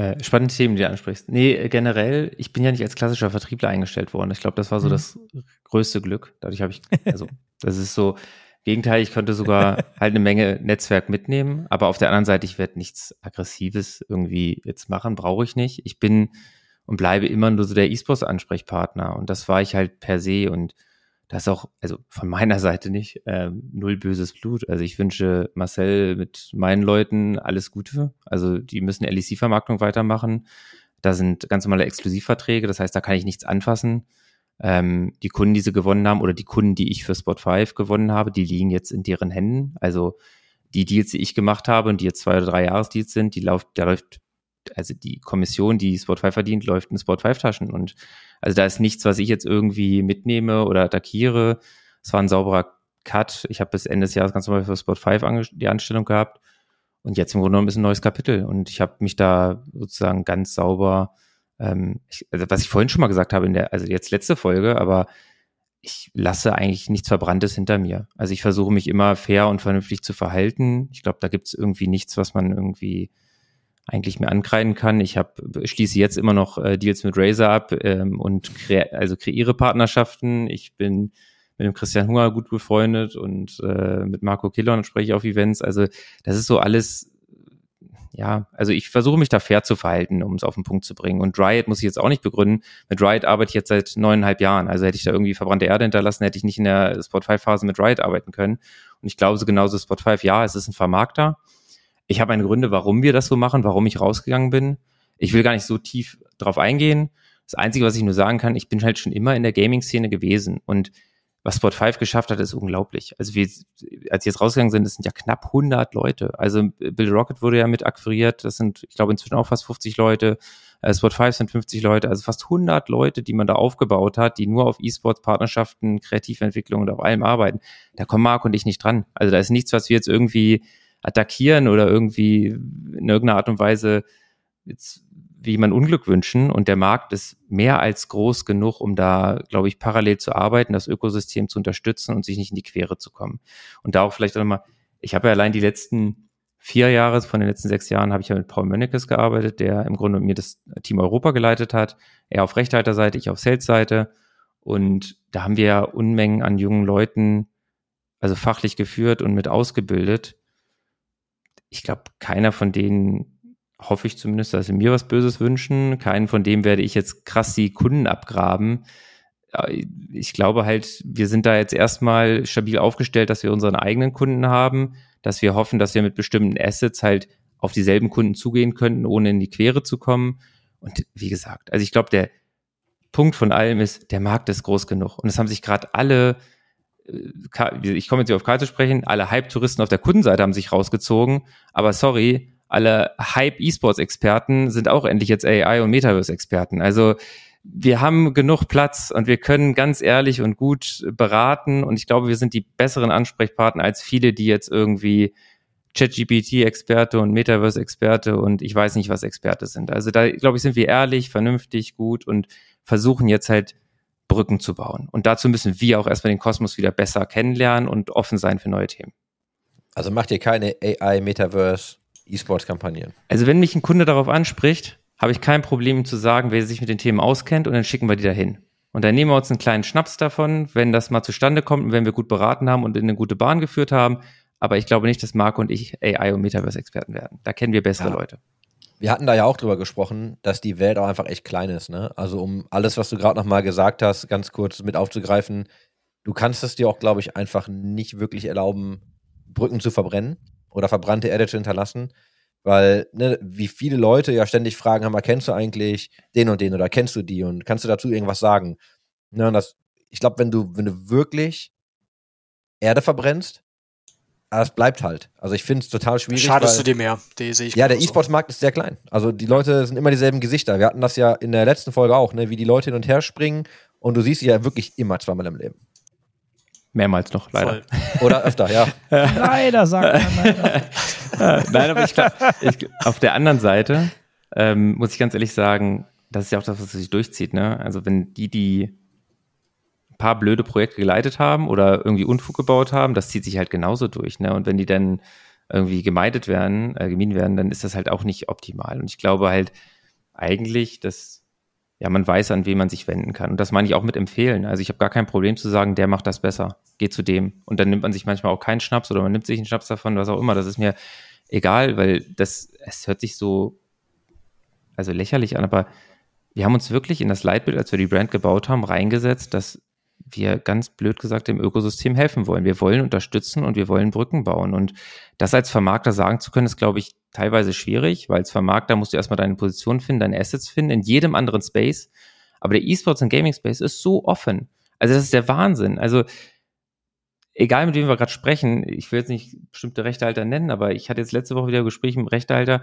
Speaker 4: Äh, spannende Themen, die du ansprichst. Nee, äh, generell, ich bin ja nicht als klassischer Vertriebler eingestellt worden. Ich glaube, das war so
Speaker 3: Mhm.
Speaker 4: das größte Glück. Dadurch habe ich, also, das ist so, Gegenteil, ich könnte sogar halt eine Menge Netzwerk mitnehmen, aber auf der anderen Seite, ich werde nichts Aggressives irgendwie jetzt machen, brauche ich nicht. Ich bin und bleibe immer nur so der E-Sports-Ansprechpartner und das war ich halt per se und das ist auch, also von meiner Seite nicht, ähm, null böses Blut. Also ich wünsche Marcel mit meinen Leuten alles Gute. Also die müssen LEC-Vermarktung weitermachen. Da sind ganz normale Exklusivverträge, das heißt, da kann ich nichts anfassen. Ähm, die Kunden, die sie gewonnen haben oder die Kunden, die ich für Spot 5 gewonnen habe, die liegen jetzt in deren Händen. Also die Deals, die ich gemacht habe und die jetzt zwei oder drei Jahresdeals sind, die läuft, da läuft, also die Kommission, die Spot 5 verdient, läuft in Spot 5 Taschen. Und also da ist nichts, was ich jetzt irgendwie mitnehme oder attackiere. Es war ein sauberer Cut. Ich habe bis Ende des Jahres ganz normal für Spot 5 ange die Anstellung gehabt. Und jetzt im Grunde genommen ist ein neues Kapitel. Und ich habe mich da sozusagen ganz sauber ähm, ich, also was ich vorhin schon mal gesagt habe, in der, also jetzt letzte Folge, aber ich lasse eigentlich nichts Verbranntes hinter mir. Also ich versuche mich immer fair und vernünftig zu verhalten. Ich glaube, da gibt es irgendwie nichts, was man irgendwie eigentlich mir ankreiden kann. Ich habe schließe jetzt immer noch äh, Deals mit Razer ab ähm, und kre also kreiere Partnerschaften. Ich bin mit dem Christian Hunger gut befreundet und äh, mit Marco Killon spreche ich auf Events. Also das ist so alles ja, also ich versuche mich da fair zu verhalten, um es auf den Punkt zu bringen. Und Riot muss ich jetzt auch nicht begründen. Mit Riot arbeite ich jetzt seit neuneinhalb Jahren. Also hätte ich da irgendwie verbrannte Erde hinterlassen, hätte ich nicht in der Spot 5 Phase mit Riot arbeiten können. Und ich glaube so genauso Spot 5, ja, es ist ein Vermarkter. Ich habe meine Gründe, warum wir das so machen, warum ich rausgegangen bin. Ich will gar nicht so tief drauf eingehen. Das Einzige, was ich nur sagen kann, ich bin halt schon immer in der Gaming-Szene gewesen. Und was Spot 5 geschafft hat, ist unglaublich. Also wir, als wir jetzt rausgegangen sind, das sind ja knapp 100 Leute. Also Bill Rocket wurde ja mit akquiriert, das sind, ich glaube, inzwischen auch fast 50 Leute. Äh, Spot 5 sind 50 Leute, also fast 100 Leute, die man da aufgebaut hat, die nur auf E-Sports, Partnerschaften, Kreativentwicklung und auf allem arbeiten. Da kommen Marc und ich nicht dran. Also da ist nichts, was wir jetzt irgendwie attackieren oder irgendwie in irgendeiner Art und Weise jetzt wie man Unglück wünschen. Und der Markt ist mehr als groß genug, um da, glaube ich, parallel zu arbeiten, das Ökosystem zu unterstützen und sich nicht in die Quere zu kommen. Und da auch vielleicht auch nochmal, ich habe ja allein die letzten vier Jahre, von den letzten sechs Jahren, habe ich ja mit Paul Mönnekes gearbeitet, der im Grunde mit mir das Team Europa geleitet hat. Er auf Rechthalterseite, ich auf Sales-Seite. Und da haben wir ja Unmengen an jungen Leuten, also fachlich geführt und mit ausgebildet. Ich glaube, keiner von denen hoffe ich zumindest, dass sie mir was Böses wünschen. Keinen von dem werde ich jetzt krass die Kunden abgraben. Ich glaube halt, wir sind da jetzt erstmal stabil aufgestellt, dass wir unseren eigenen Kunden haben, dass wir hoffen, dass wir mit bestimmten Assets halt auf dieselben Kunden zugehen könnten, ohne in die Quere zu kommen. Und wie gesagt, also ich glaube, der Punkt von allem ist, der Markt ist groß genug. Und es haben sich gerade alle, ich komme jetzt hier auf Karl zu sprechen, alle Hype-Touristen auf der Kundenseite haben sich rausgezogen. Aber sorry, alle Hype-E-Sports-Experten sind auch endlich jetzt AI- und Metaverse-Experten. Also wir haben genug Platz und wir können ganz ehrlich und gut beraten. Und ich glaube, wir sind die besseren Ansprechpartner als viele, die jetzt irgendwie ChatGPT-Experte und Metaverse-Experte und ich weiß nicht, was Experte sind. Also da, glaube ich, sind wir ehrlich, vernünftig, gut und versuchen jetzt halt Brücken zu bauen. Und dazu müssen wir auch erstmal den Kosmos wieder besser kennenlernen und offen sein für neue Themen.
Speaker 2: Also macht ihr keine AI, Metaverse, E-Sports-Kampagnen?
Speaker 4: Also wenn mich ein Kunde darauf anspricht, habe ich kein Problem, ihm zu sagen, wer sich mit den Themen auskennt und dann schicken wir die dahin. Und dann nehmen wir uns einen kleinen Schnaps davon, wenn das mal zustande kommt und wenn wir gut beraten haben und in eine gute Bahn geführt haben. Aber ich glaube nicht, dass Marco und ich AI- und Metaverse-Experten werden. Da kennen wir bessere
Speaker 2: Ja.
Speaker 4: Leute.
Speaker 2: Wir hatten da ja auch drüber gesprochen, dass die Welt auch einfach echt klein ist, ne? Also um alles, was du gerade nochmal gesagt hast, ganz kurz mit aufzugreifen, du kannst es dir auch, glaube ich, einfach nicht wirklich erlauben, Brücken zu verbrennen oder verbrannte Erde zu hinterlassen. Weil, ne, wie viele Leute ja ständig fragen, haben, kennst du eigentlich den und den oder kennst du die und kannst du dazu irgendwas sagen? Ne, und das, ich glaube, wenn du, wenn du wirklich Erde verbrennst, aber es bleibt halt. Also ich finde es total schwierig.
Speaker 5: Schadest
Speaker 2: weil-
Speaker 5: du dir mehr? Die sehe ich
Speaker 2: ja, der. E-Sports-Markt ist sehr klein. Also die Leute sind immer dieselben Gesichter. Wir hatten das ja in der letzten Folge auch, ne? wie die Leute hin und her springen und du siehst sie ja wirklich immer zweimal im Leben.
Speaker 4: Mehrmals noch, leider.
Speaker 5: Voll.
Speaker 2: Oder öfter, ja.
Speaker 3: Leider, sagt man. Leider.
Speaker 4: Nein, aber ich glaube, auf der anderen Seite ähm, muss ich ganz ehrlich sagen, das ist ja auch das, was sich durchzieht. Ne? Also wenn die, die paar blöde Projekte geleitet haben oder irgendwie Unfug gebaut haben, das zieht sich halt genauso durch. Ne? Und wenn die dann irgendwie gemeidet werden, äh, gemieden werden, dann ist das halt auch nicht optimal. Und ich glaube halt eigentlich, dass ja, man weiß, an wen man sich wenden kann. Und das meine ich auch mit empfehlen. Also ich habe gar kein Problem zu sagen, der macht das besser. Geh zu dem. Und dann nimmt man sich manchmal auch keinen Schnaps oder man nimmt sich einen Schnaps davon, was auch immer. Das ist mir egal, weil das, es hört sich so, also lächerlich an, aber wir haben uns wirklich in das Leitbild, als wir die Brand gebaut haben, reingesetzt, dass wir ganz blöd gesagt dem Ökosystem helfen wollen. Wir wollen unterstützen und wir wollen Brücken bauen. Und das als Vermarkter sagen zu können, ist, glaube ich, teilweise schwierig, weil als Vermarkter musst du erstmal deine Position finden, deine Assets finden, in jedem anderen Space. Aber der E-Sports und Gaming Space ist so offen. Also das ist der Wahnsinn. Also egal mit wem wir gerade sprechen, ich will jetzt nicht bestimmte Rechtehalter nennen, aber ich hatte jetzt letzte Woche wieder ein Gespräch mit einem Rechtehalter,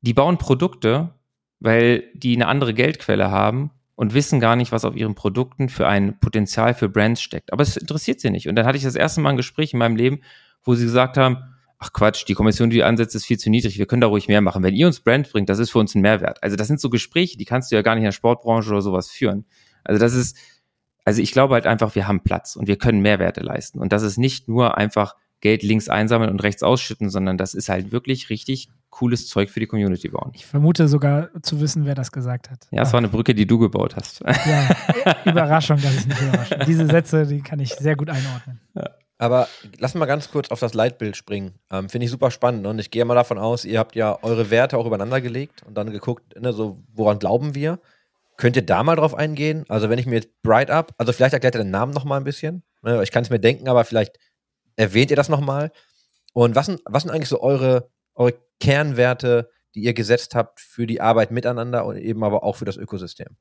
Speaker 4: die bauen Produkte, weil die eine andere Geldquelle haben und wissen gar nicht, was auf ihren Produkten für ein Potenzial für Brands steckt. Aber es interessiert sie nicht. Und dann hatte ich das erste Mal ein Gespräch in meinem Leben, wo sie gesagt haben, ach Quatsch, die Kommission, die ansetzt, ist viel zu niedrig. Wir können da ruhig mehr machen. Wenn ihr uns Brand bringt, das ist für uns ein Mehrwert. Also das sind so Gespräche, die kannst du ja gar nicht in der Sportbranche oder sowas führen. Also das ist, also ich glaube halt einfach, wir haben Platz und wir können Mehrwerte leisten. Und das ist nicht nur einfach Geld links einsammeln und rechts ausschütten, sondern das ist halt wirklich richtig cooles Zeug für die Community bauen.
Speaker 3: Ich vermute sogar zu wissen, wer das gesagt hat.
Speaker 4: Ja, es war eine Brücke, die du gebaut hast.
Speaker 3: Ja, Überraschung, dass ich nicht überrasche. Diese Sätze, die kann ich sehr gut einordnen.
Speaker 2: Aber lass mal ganz kurz auf das Leitbild springen. Ähm, Finde ich super spannend. Und ich gehe mal davon aus, ihr habt ja eure Werte auch übereinander gelegt und dann geguckt, ne, so, woran glauben wir? Könnt ihr da mal drauf eingehen? Also, wenn ich mir jetzt Bright Up, also vielleicht erklärt ihr den Namen noch mal ein bisschen. Ne, ich kann es mir denken, aber vielleicht erwähnt ihr das noch mal. Und was sind, was sind eigentlich so eure, eure Kernwerte, die ihr gesetzt habt für die Arbeit miteinander und eben aber auch für das Ökosystem?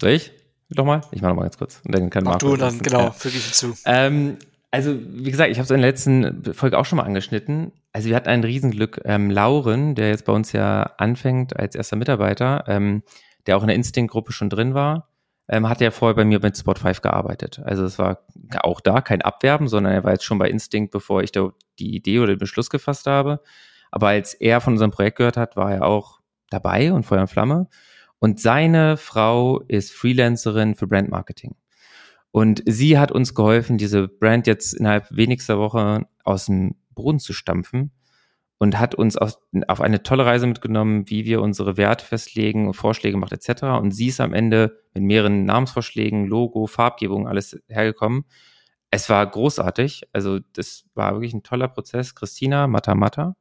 Speaker 4: Soll ich? Doch mal? Ich mache noch mal ganz kurz. Und dann kann
Speaker 5: Mach
Speaker 4: Marco
Speaker 5: du dann,
Speaker 4: lassen.
Speaker 5: genau,
Speaker 4: Ja.
Speaker 5: füge ich hinzu.
Speaker 4: Ähm, also, wie gesagt, ich habe es in der letzten Folge auch schon mal angeschnitten. Also, wir hatten ein Riesenglück. Ähm, Lauren, der jetzt bei uns ja anfängt als erster Mitarbeiter, ähm, der auch in der Instinct-Gruppe schon drin war, ähm, hat ja vorher bei mir mit Spot5 gearbeitet. Also, es war auch da kein Abwerben, sondern er war jetzt schon bei Instinct, bevor ich da die Idee oder den Beschluss gefasst habe. Aber als er von unserem Projekt gehört hat, war er auch dabei und Feuer und Flamme. Und seine Frau ist Freelancerin für Brandmarketing. Und sie hat uns geholfen, diese Brand jetzt innerhalb wenigster Woche aus dem Boden zu stampfen und hat uns auf, auf eine tolle Reise mitgenommen, wie wir unsere Werte festlegen und Vorschläge macht etc. Und sie ist am Ende mit mehreren Namensvorschlägen, Logo, Farbgebung, alles hergekommen. Es war großartig. Also das war wirklich ein toller Prozess. Christina Mata Mata.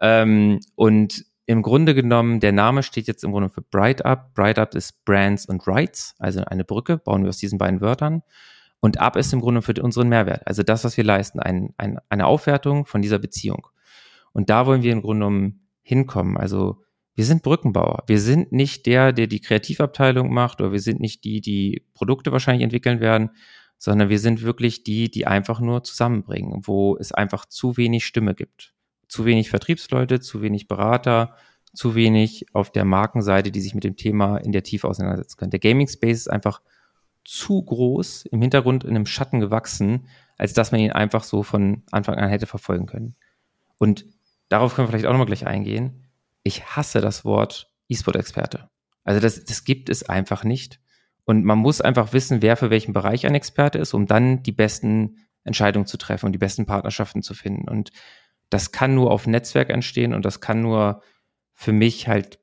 Speaker 4: Ähm, und im Grunde genommen, der Name steht jetzt im Grunde für Bright Up. Bright Up ist Brands und Rights, also eine Brücke, bauen wir aus diesen beiden Wörtern. Und Up ist im Grunde für unseren Mehrwert, also das, was wir leisten, ein, ein, eine Aufwertung von dieser Beziehung. Und da wollen wir im Grunde genommen hinkommen. Also wir sind Brückenbauer. Wir sind nicht der, der die Kreativabteilung macht oder wir sind nicht die, die Produkte wahrscheinlich entwickeln werden, sondern wir sind wirklich die, die einfach nur zusammenbringen, wo es einfach zu wenig Stimme gibt. Zu wenig Vertriebsleute, zu wenig Berater, zu wenig auf der Markenseite, die sich mit dem Thema in der Tiefe auseinandersetzen können. Der Gaming Space ist einfach zu groß, im Hintergrund in einem Schatten gewachsen, als dass man ihn einfach so von Anfang an hätte verfolgen können. Und darauf können wir vielleicht auch nochmal gleich eingehen. Ich hasse das Wort E-Sport-Experte. Also das, das gibt es einfach nicht. Und man muss einfach wissen, wer für welchen Bereich ein Experte ist, um dann die besten Entscheidungen zu treffen und die besten Partnerschaften zu finden. Und das kann nur auf Netzwerk entstehen und das kann nur für mich halt,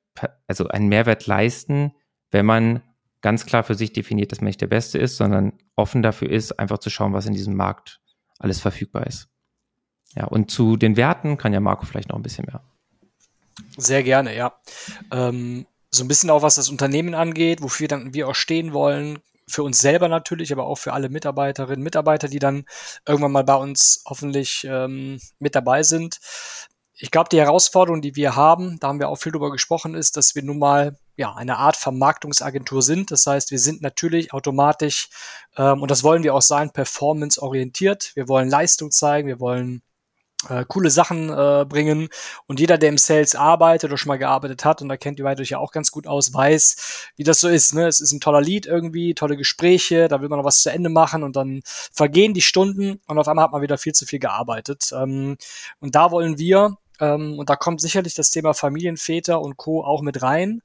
Speaker 4: also einen Mehrwert leisten, wenn man ganz klar für sich definiert, dass man nicht der Beste ist, sondern offen dafür ist, einfach zu schauen, was in diesem Markt alles verfügbar ist. Ja, und zu den Werten kann ja Marco vielleicht noch ein bisschen mehr.
Speaker 5: Sehr gerne, ja. Ähm, so ein bisschen auch, was das Unternehmen angeht, wofür dann wir auch stehen wollen, für uns selber natürlich, aber auch für alle Mitarbeiterinnen und Mitarbeiter, die dann irgendwann mal bei uns hoffentlich ähm, mit dabei sind. Ich glaube, die Herausforderung, die wir haben, da haben wir auch viel drüber gesprochen, ist, dass wir nun mal ja eine Art Vermarktungsagentur sind. Das heißt, wir sind natürlich automatisch ähm, und das wollen wir auch sein, performance-orientiert. Wir wollen Leistung zeigen, wir wollen äh, coole Sachen äh, bringen. Und jeder, der im Sales arbeitet oder schon mal gearbeitet hat, und da kennt ihr euch ja auch ganz gut aus, weiß, wie das so ist. Ne? Es ist ein toller Lied irgendwie, tolle Gespräche, da will man noch was zu Ende machen und dann vergehen die Stunden und auf einmal hat man wieder viel zu viel gearbeitet. Ähm, und da wollen wir Ähm, und da kommt sicherlich das Thema Familienväter und Co. auch mit rein.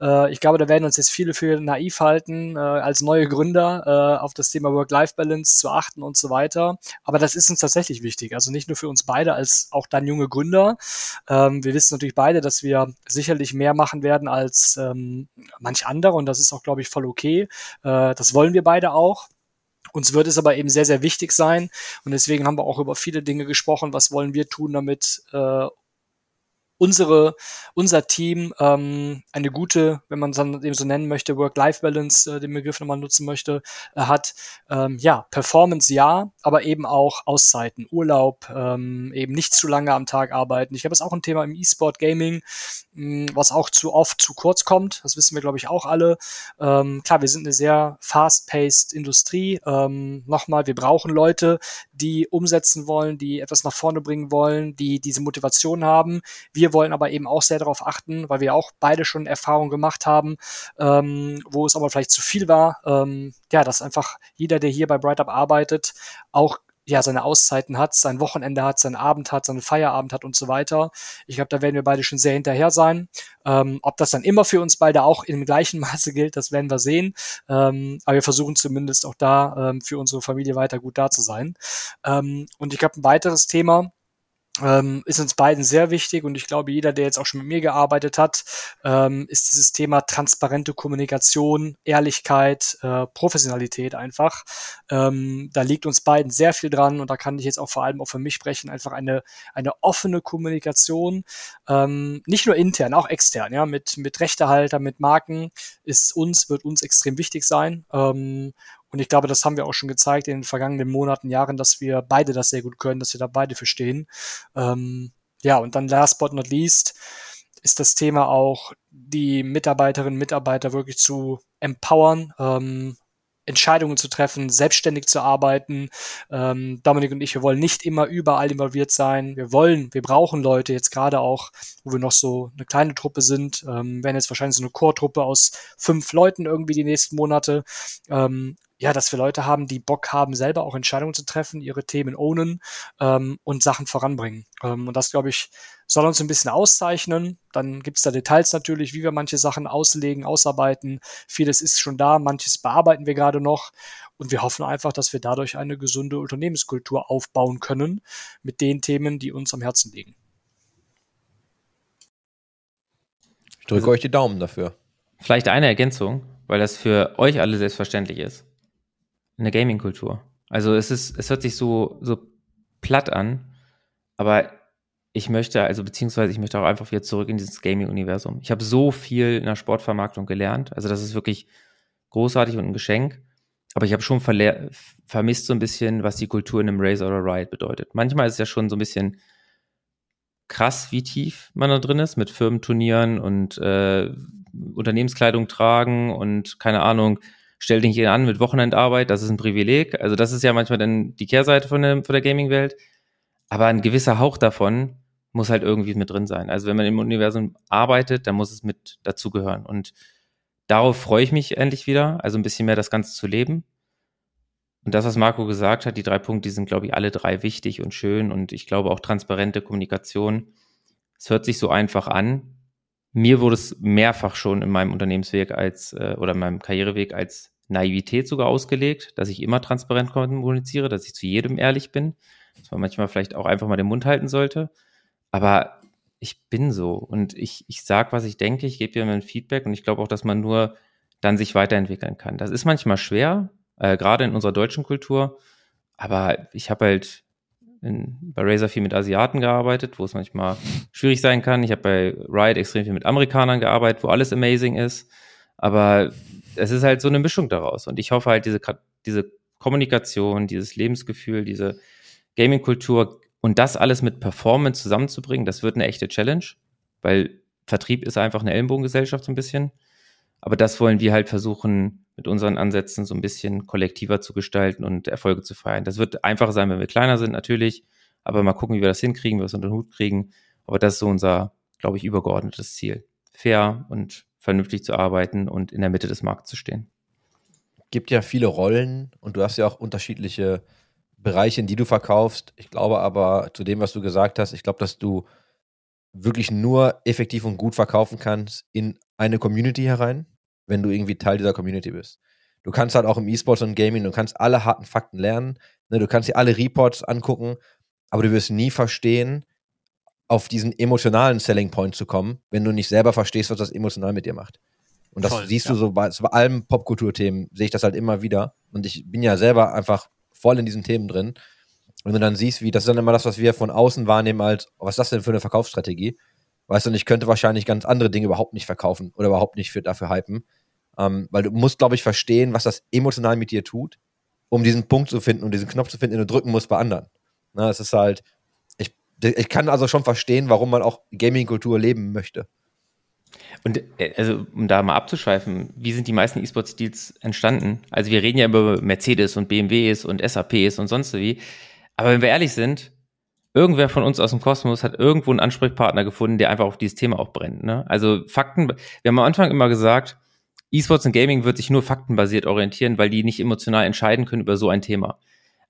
Speaker 5: Äh, ich glaube, da werden uns jetzt viele für naiv halten, äh, als neue Gründer äh, auf das Thema Work-Life-Balance zu achten und so weiter. Aber das ist uns tatsächlich wichtig. Also nicht nur für uns beide, als auch dann junge Gründer. Ähm, wir wissen natürlich beide, dass wir sicherlich mehr machen werden als ähm, manch andere und das ist auch, glaube ich, voll okay. Äh, das wollen wir beide auch. Uns wird es aber eben sehr, sehr wichtig sein. Und deswegen haben wir auch über viele Dinge gesprochen. Was wollen wir tun, damit äh, unsere, unser Team ähm, eine gute, wenn man es dann eben so nennen möchte, Work-Life-Balance, äh, den Begriff nochmal nutzen möchte, äh, hat. Ähm, ja, Performance ja, aber eben auch Auszeiten, Urlaub, ähm, eben nicht zu lange am Tag arbeiten. Ich das ist auch ein Thema im E-Sport-Gaming, hm, was auch zu oft zu kurz kommt. Das wissen wir, glaube ich, auch alle. Ähm, klar, wir sind eine sehr fast-paced Industrie. Ähm, Nochmal, wir brauchen Leute, die umsetzen wollen, die etwas nach vorne bringen wollen, die diese Motivation haben. Wir wollen aber eben auch sehr darauf achten, weil wir auch beide schon Erfahrungen gemacht haben, ähm, wo es aber vielleicht zu viel war. Ähm, ja, dass einfach jeder, der hier bei Bright Up arbeitet, auch ja, seine Auszeiten hat, sein Wochenende hat, seinen Abend hat, seinen Feierabend hat und so weiter. Ich glaube, da werden wir beide schon sehr hinterher sein. Ähm, ob das dann immer für uns beide auch im gleichen Maße gilt, das werden wir sehen. Ähm, aber wir versuchen zumindest auch da ähm, für unsere Familie weiter gut da zu sein. Ähm, und ich glaube, ein weiteres Thema, ähm, ist uns beiden sehr wichtig und ich glaube, jeder, der jetzt auch schon mit mir gearbeitet hat, ähm, ist dieses Thema transparente Kommunikation, Ehrlichkeit, äh, Professionalität einfach. Ähm, da liegt uns beiden sehr viel dran und da kann ich jetzt auch vor allem auch für mich sprechen, einfach eine, eine offene Kommunikation, ähm, nicht nur intern, auch extern, ja, mit, mit Rechtehalter, mit Marken ist uns, wird uns extrem wichtig sein. Und ich glaube, das haben wir auch schon gezeigt in den vergangenen Monaten, Jahren, dass wir beide das sehr gut können, dass wir da beide verstehen. Ähm, ja, und dann last but not least ist das Thema auch, die Mitarbeiterinnen und Mitarbeiter wirklich zu empowern, ähm, Entscheidungen zu treffen, selbstständig zu arbeiten. Ähm, Dominik und ich, wir wollen nicht immer überall involviert sein. Wir wollen, wir brauchen Leute jetzt gerade auch, wo wir noch so eine kleine Truppe sind, ähm, werden jetzt wahrscheinlich so eine Core-Truppe aus fünf Leuten irgendwie die nächsten Monate. Ähm, ja, dass wir Leute haben, die Bock haben, selber auch Entscheidungen zu treffen, ihre Themen ownen ähm, und Sachen voranbringen. Ähm, und das, glaube ich, soll uns ein bisschen auszeichnen. Dann gibt's da Details natürlich, wie wir manche Sachen auslegen, ausarbeiten. Vieles ist schon da, manches bearbeiten wir gerade noch. Und wir hoffen einfach, dass wir dadurch eine gesunde Unternehmenskultur aufbauen können mit den Themen, die uns am Herzen liegen.
Speaker 2: Ich drücke euch die Daumen dafür.
Speaker 4: Vielleicht eine Ergänzung, weil das für euch alle selbstverständlich ist eine Gaming-Kultur. Also es ist, es hört sich so, so platt an, aber ich möchte, also beziehungsweise ich möchte auch einfach wieder zurück in dieses Gaming-Universum. Ich habe so viel in der Sportvermarktung gelernt. Also das ist wirklich großartig und ein Geschenk. Aber ich habe schon vermisst so ein bisschen, was die Kultur in einem Razer oder Riot bedeutet. Manchmal ist es ja schon so ein bisschen krass, wie tief man da drin ist, mit Firmenturnieren und äh, Unternehmenskleidung tragen und keine Ahnung, stell dich nicht an mit Wochenendarbeit, das ist ein Privileg. Also das ist ja manchmal dann die Kehrseite von der, von der Gaming-Welt. Aber ein gewisser Hauch davon muss halt irgendwie mit drin sein. Also wenn man im Universum arbeitet, dann muss es mit dazugehören. Und darauf freue ich mich endlich wieder, also ein bisschen mehr das Ganze zu leben. Und das, was Marco gesagt hat, die drei Punkte, die sind, glaube ich, alle drei wichtig und schön. Und ich glaube auch transparente Kommunikation. Es hört sich so einfach an. Mir wurde es mehrfach schon in meinem Unternehmensweg als äh, oder in meinem Karriereweg als Naivität sogar ausgelegt, dass ich immer transparent kommuniziere, dass ich zu jedem ehrlich bin, dass man manchmal vielleicht auch einfach mal den Mund halten sollte. Aber ich bin so und ich, ich sage, was ich denke, ich gebe dir mein Feedback und ich glaube auch, dass man nur dann sich weiterentwickeln kann. Das ist manchmal schwer, äh, gerade in unserer deutschen Kultur, aber ich habe halt in, bei Razer viel mit Asiaten gearbeitet, wo es manchmal schwierig sein kann. Ich habe bei Riot extrem viel mit Amerikanern gearbeitet, wo alles amazing ist. Aber es ist halt so eine Mischung daraus. Und ich hoffe halt, diese, diese Kommunikation, dieses Lebensgefühl, diese Gaming-Kultur und das alles mit Performance zusammenzubringen, das wird eine echte Challenge, weil Vertrieb ist einfach eine Ellenbogengesellschaft so ein bisschen. Aber das wollen wir halt versuchen, mit unseren Ansätzen so ein bisschen kollektiver zu gestalten und Erfolge zu feiern. Das wird einfacher sein, wenn wir kleiner sind, natürlich. Aber mal gucken, wie wir das hinkriegen, wie wir es unter den Hut kriegen. Aber das ist so unser, glaube ich, übergeordnetes Ziel. Fair und vernünftig zu arbeiten und in der Mitte des Marktes zu stehen.
Speaker 2: Gibt ja viele Rollen und du hast ja auch unterschiedliche Bereiche, in die du verkaufst. Ich glaube aber zu dem, was du gesagt hast, ich glaube, dass du wirklich nur effektiv und gut verkaufen kannst in eine Community herein, wenn du irgendwie Teil dieser Community bist. Du kannst halt auch im E-Sports und Gaming, du kannst alle harten Fakten lernen, ne, du kannst dir alle Reports angucken, aber du wirst nie verstehen, auf diesen emotionalen Selling Point zu kommen, wenn du nicht selber verstehst, was das emotional mit dir macht. Und das
Speaker 5: Voll,
Speaker 2: siehst
Speaker 5: ja.
Speaker 2: du so bei, bei allen Popkulturthemen, sehe ich das halt immer wieder. Und ich bin ja selber einfach voll in diesen Themen drin. Wenn du dann siehst, wie, das ist dann immer das, was wir von außen wahrnehmen als, was ist das denn für eine Verkaufsstrategie? Weißt du, und ich könnte wahrscheinlich ganz andere Dinge überhaupt nicht verkaufen oder überhaupt nicht für, dafür hypen. Ähm, weil du musst, glaube ich, verstehen, was das emotional mit dir tut, um diesen Punkt zu finden und diesen Knopf zu finden, den du drücken musst bei anderen. Na, es ist halt, ich, ich kann also schon verstehen, warum man auch Gaming-Kultur leben möchte.
Speaker 4: Und äh, also, um da mal abzuschweifen, wie sind die meisten E-Sports-Deals entstanden? Also wir reden ja über Mercedes und BMWs und SAPs und sonst wie. Aber wenn wir ehrlich sind, irgendwer von uns aus dem Kosmos hat irgendwo einen Ansprechpartner gefunden, der einfach auf dieses Thema auch brennt. Ne? Also Fakten, wir haben am Anfang immer gesagt, E-Sports und Gaming wird sich nur faktenbasiert orientieren, weil die nicht emotional entscheiden können über so ein Thema.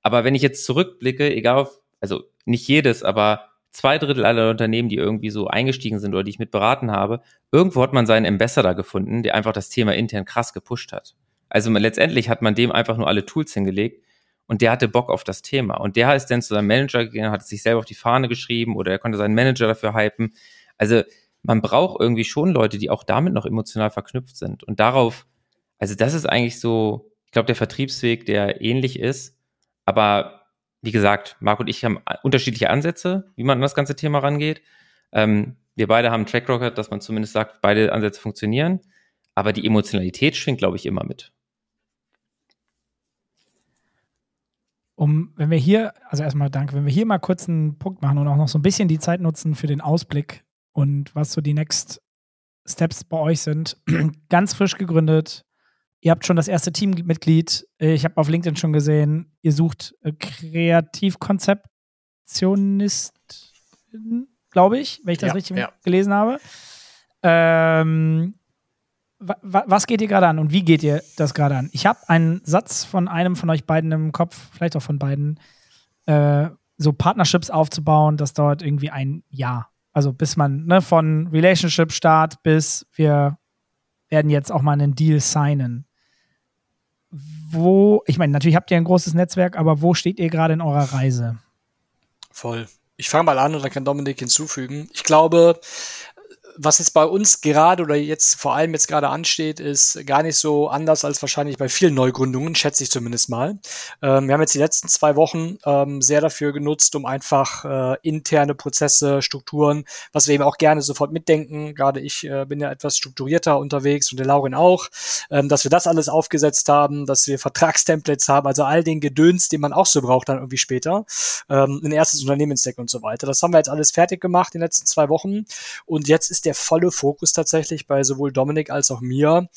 Speaker 4: Aber wenn ich jetzt zurückblicke, egal auf, also nicht jedes, aber zwei Drittel aller Unternehmen, die irgendwie so eingestiegen sind oder die ich mit beraten habe, irgendwo hat man seinen Ambassador gefunden, der einfach das Thema intern krass gepusht hat. Also man, letztendlich hat man dem einfach nur alle Tools hingelegt und der hatte Bock auf das Thema. Und der ist dann zu seinem Manager gegangen, hat sich selber auf die Fahne geschrieben oder er konnte seinen Manager dafür hypen. Also man braucht irgendwie schon Leute, die auch damit noch emotional verknüpft sind. Und darauf, also das ist eigentlich so, ich glaube, der Vertriebsweg, der ähnlich ist. Aber wie gesagt, Marc und ich haben unterschiedliche Ansätze, wie man an das ganze Thema rangeht. Ähm, wir beide haben einen Track Record, dass man zumindest sagt, beide Ansätze funktionieren. Aber die Emotionalität schwingt, glaube ich, immer mit.
Speaker 3: Um, wenn wir hier, also erstmal danke, wenn wir hier mal kurz einen Punkt machen und auch noch so ein bisschen die Zeit nutzen für den Ausblick und was so die Next Steps bei euch sind. Ganz frisch gegründet. Ihr habt schon das erste Teammitglied. Ich habe auf LinkedIn schon gesehen, ihr sucht äh, Kreativkonzeptionisten, glaube ich, wenn ich das
Speaker 5: Ja,
Speaker 3: richtig
Speaker 5: ja.
Speaker 3: gelesen habe. Ähm, was geht ihr gerade an und wie geht ihr das gerade an? Ich habe einen Satz von einem von euch beiden im Kopf, vielleicht auch von beiden, äh, so Partnerships aufzubauen, das dauert irgendwie ein Jahr. Also bis man ne, von Relationship Start bis wir werden jetzt auch mal einen Deal signen. Wo, ich meine, natürlich habt ihr ein großes Netzwerk, aber wo steht ihr gerade in eurer Reise?
Speaker 5: Voll. Ich fange mal an und dann kann Dominik hinzufügen. Ich glaube, was jetzt bei uns gerade oder jetzt vor allem jetzt gerade ansteht, ist gar nicht so anders als wahrscheinlich bei vielen Neugründungen, schätze ich zumindest mal. Ähm, wir haben jetzt die letzten zwei Wochen ähm, sehr dafür genutzt, um einfach äh, interne Prozesse, Strukturen, was wir eben auch gerne sofort mitdenken. Gerade ich äh, bin ja etwas strukturierter unterwegs und der Laurin auch, ähm, dass wir das alles aufgesetzt haben, dass wir Vertragstemplates haben, also all den Gedöns, den man auch so braucht dann irgendwie später, ähm, ein erstes Unternehmensdeck und so weiter. Das haben wir jetzt alles fertig gemacht in den letzten zwei Wochen und jetzt ist der volle Fokus tatsächlich bei sowohl Dominik als auch mir,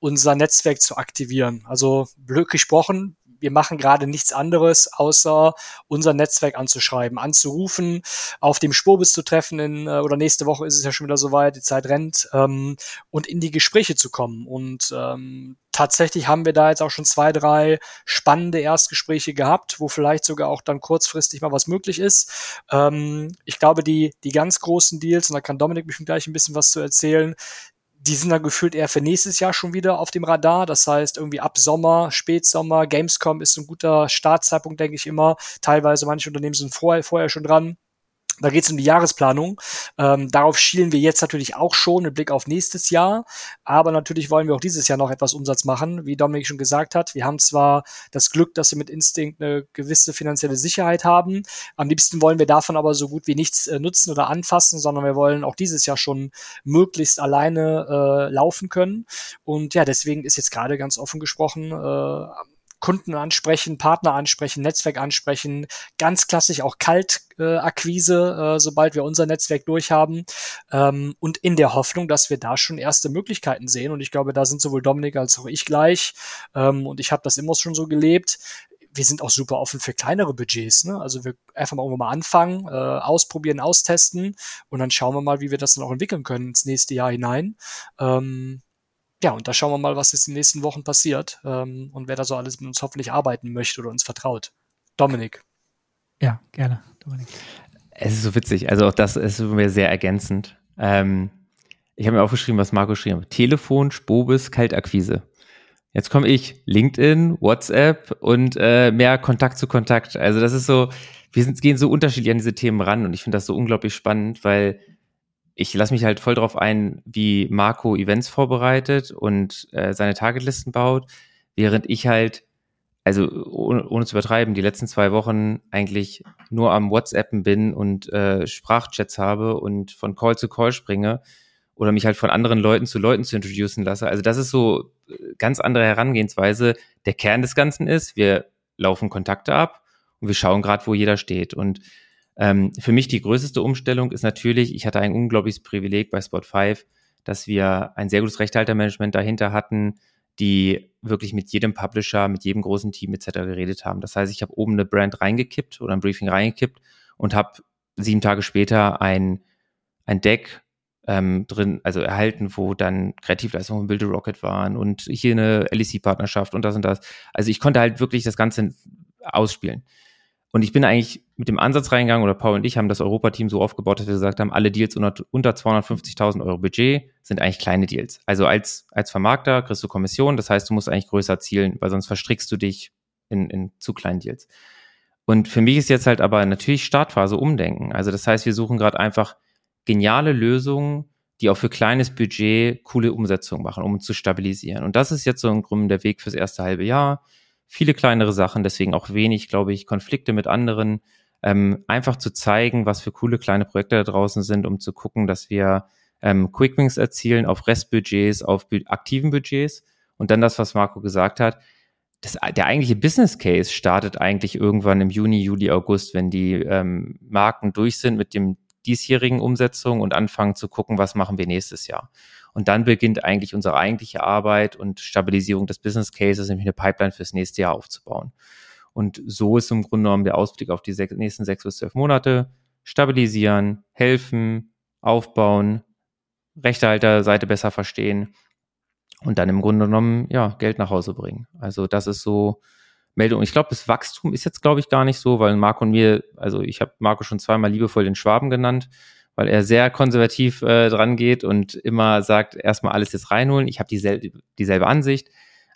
Speaker 5: unser Netzwerk zu aktivieren. Also blöd gesprochen, wir machen gerade nichts anderes, außer unser Netzwerk anzuschreiben, anzurufen, auf dem Spurbus zu treffen in, äh, oder nächste Woche ist es ja schon wieder soweit, die Zeit rennt, ähm, und in die Gespräche zu kommen. Und ähm, tatsächlich haben wir da jetzt auch schon zwei, drei spannende Erstgespräche gehabt, wo vielleicht sogar auch dann kurzfristig mal was möglich ist. Ähm, ich glaube, die, die ganz großen Deals, und da kann Dominik bestimmt gleich ein bisschen was zu erzählen, die sind dann gefühlt eher für nächstes Jahr schon wieder auf dem Radar. Das heißt, irgendwie ab Sommer, Spätsommer, Gamescom ist ein guter Startzeitpunkt, denke ich immer. Teilweise manche Unternehmen sind vorher, vorher schon dran. Da geht es um die Jahresplanung. Ähm, darauf schielen wir jetzt natürlich auch schon mit Blick auf nächstes Jahr. Aber natürlich wollen wir auch dieses Jahr noch etwas Umsatz machen. Wie Dominik schon gesagt hat, wir haben zwar das Glück, dass wir mit Instinct eine gewisse finanzielle Sicherheit haben. Am liebsten wollen wir davon aber so gut wie nichts äh, nutzen oder anfassen, sondern wir wollen auch dieses Jahr schon möglichst alleine äh, laufen können. Und ja, deswegen ist jetzt gerade ganz offen gesprochen, äh, Kunden ansprechen, Partner ansprechen, Netzwerk ansprechen, ganz klassisch auch Kaltakquise, äh, sobald wir unser Netzwerk durchhaben ähm, und in der Hoffnung, dass wir da schon erste Möglichkeiten sehen und ich glaube, da sind sowohl Dominik als auch ich gleich ähm, und ich habe das immer schon so gelebt, wir sind auch super offen für kleinere Budgets. Ne? Also wir einfach mal irgendwo mal anfangen, äh, ausprobieren, austesten und dann schauen wir mal, wie wir das dann auch entwickeln können ins nächste Jahr hinein. Ähm, ja, und da schauen wir mal, was jetzt in den nächsten Wochen passiert ähm, und wer da so alles mit uns hoffentlich arbeiten möchte oder uns vertraut. Dominik.
Speaker 3: Ja, gerne, Dominik.
Speaker 4: Es ist so witzig. Also auch das ist mir sehr ergänzend. Ähm, ich habe mir aufgeschrieben, was Marco geschrieben hat. Telefon, Spobis, Kaltakquise. Jetzt komme ich, LinkedIn, WhatsApp und äh, mehr Kontakt zu Kontakt. Also das ist so, wir sind, gehen so unterschiedlich an diese Themen ran und ich finde das so unglaublich spannend, weil ich lasse mich halt voll drauf ein, wie Marco Events vorbereitet und äh, seine Targetlisten baut, während ich halt, also ohne, ohne zu übertreiben, die letzten zwei Wochen eigentlich nur am WhatsAppen bin und äh, Sprachchats habe und von Call zu Call springe oder mich halt von anderen Leuten zu Leuten zu introducen lasse. Also das ist so äh, ganz andere Herangehensweise. Der Kern des Ganzen ist, wir laufen Kontakte ab und wir schauen gerade, wo jeder steht. Und ähm, für mich die größte Umstellung ist natürlich, ich hatte ein unglaubliches Privileg bei Spot5, dass wir ein sehr gutes Rechthaltermanagement dahinter hatten, die wirklich mit jedem Publisher, mit jedem großen Team etc. geredet haben. Das heißt, ich habe oben eine Brand reingekippt oder ein Briefing reingekippt und habe sieben Tage später ein, ein Deck ähm, drin, also erhalten, wo dann Kreativleistungen von Build a Rocket waren und hier eine LEC-Partnerschaft und das und das. Also ich konnte halt wirklich das Ganze ausspielen. Und ich bin eigentlich mit dem Ansatz reingegangen, oder Paul und ich haben das Europateam so aufgebaut, dass wir gesagt haben, alle Deals unter, unter 250.000 Euro Budget sind eigentlich kleine Deals. Also als, als Vermarkter kriegst du Kommission, das heißt, du musst eigentlich größer zielen, weil sonst verstrickst du dich in, in zu kleinen Deals. Und für mich ist jetzt halt aber natürlich Startphase umdenken. Also das heißt, wir suchen gerade einfach geniale Lösungen, die auch für kleines Budget coole Umsetzungen machen, um zu stabilisieren. Und das ist jetzt so im Grunde der Weg fürs erste halbe Jahr. Viele kleinere Sachen, deswegen auch wenig, glaube ich, Konflikte mit anderen. Ähm, einfach zu zeigen, was für coole kleine Projekte da draußen sind, um zu gucken, dass wir ähm, Quickwings erzielen auf Restbudgets, auf aktiven Budgets. Und dann das, was Marco gesagt hat, das, der eigentliche Business Case startet eigentlich irgendwann im Juni, Juli, August, wenn die ähm, Marken durch sind mit dem diesjährigen Umsetzung und anfangen zu gucken, was machen wir nächstes Jahr. Und dann beginnt eigentlich unsere eigentliche Arbeit und Stabilisierung des Business Cases, nämlich eine Pipeline fürs nächste Jahr aufzubauen. Und so ist im Grunde genommen der Ausblick auf die sech nächsten sechs bis zwölf Monate. Stabilisieren, helfen, aufbauen, Rechtehalterseite besser verstehen und dann im Grunde genommen, ja, Geld nach Hause bringen. Also das ist so Meldung. Ich glaube, das Wachstum ist jetzt, glaube ich, gar nicht so, weil Marco und mir, also ich habe Marco schon zweimal liebevoll den Schwaben genannt, weil er sehr konservativ äh, dran geht und immer sagt, erstmal alles jetzt reinholen. Ich habe dieselbe, dieselbe Ansicht.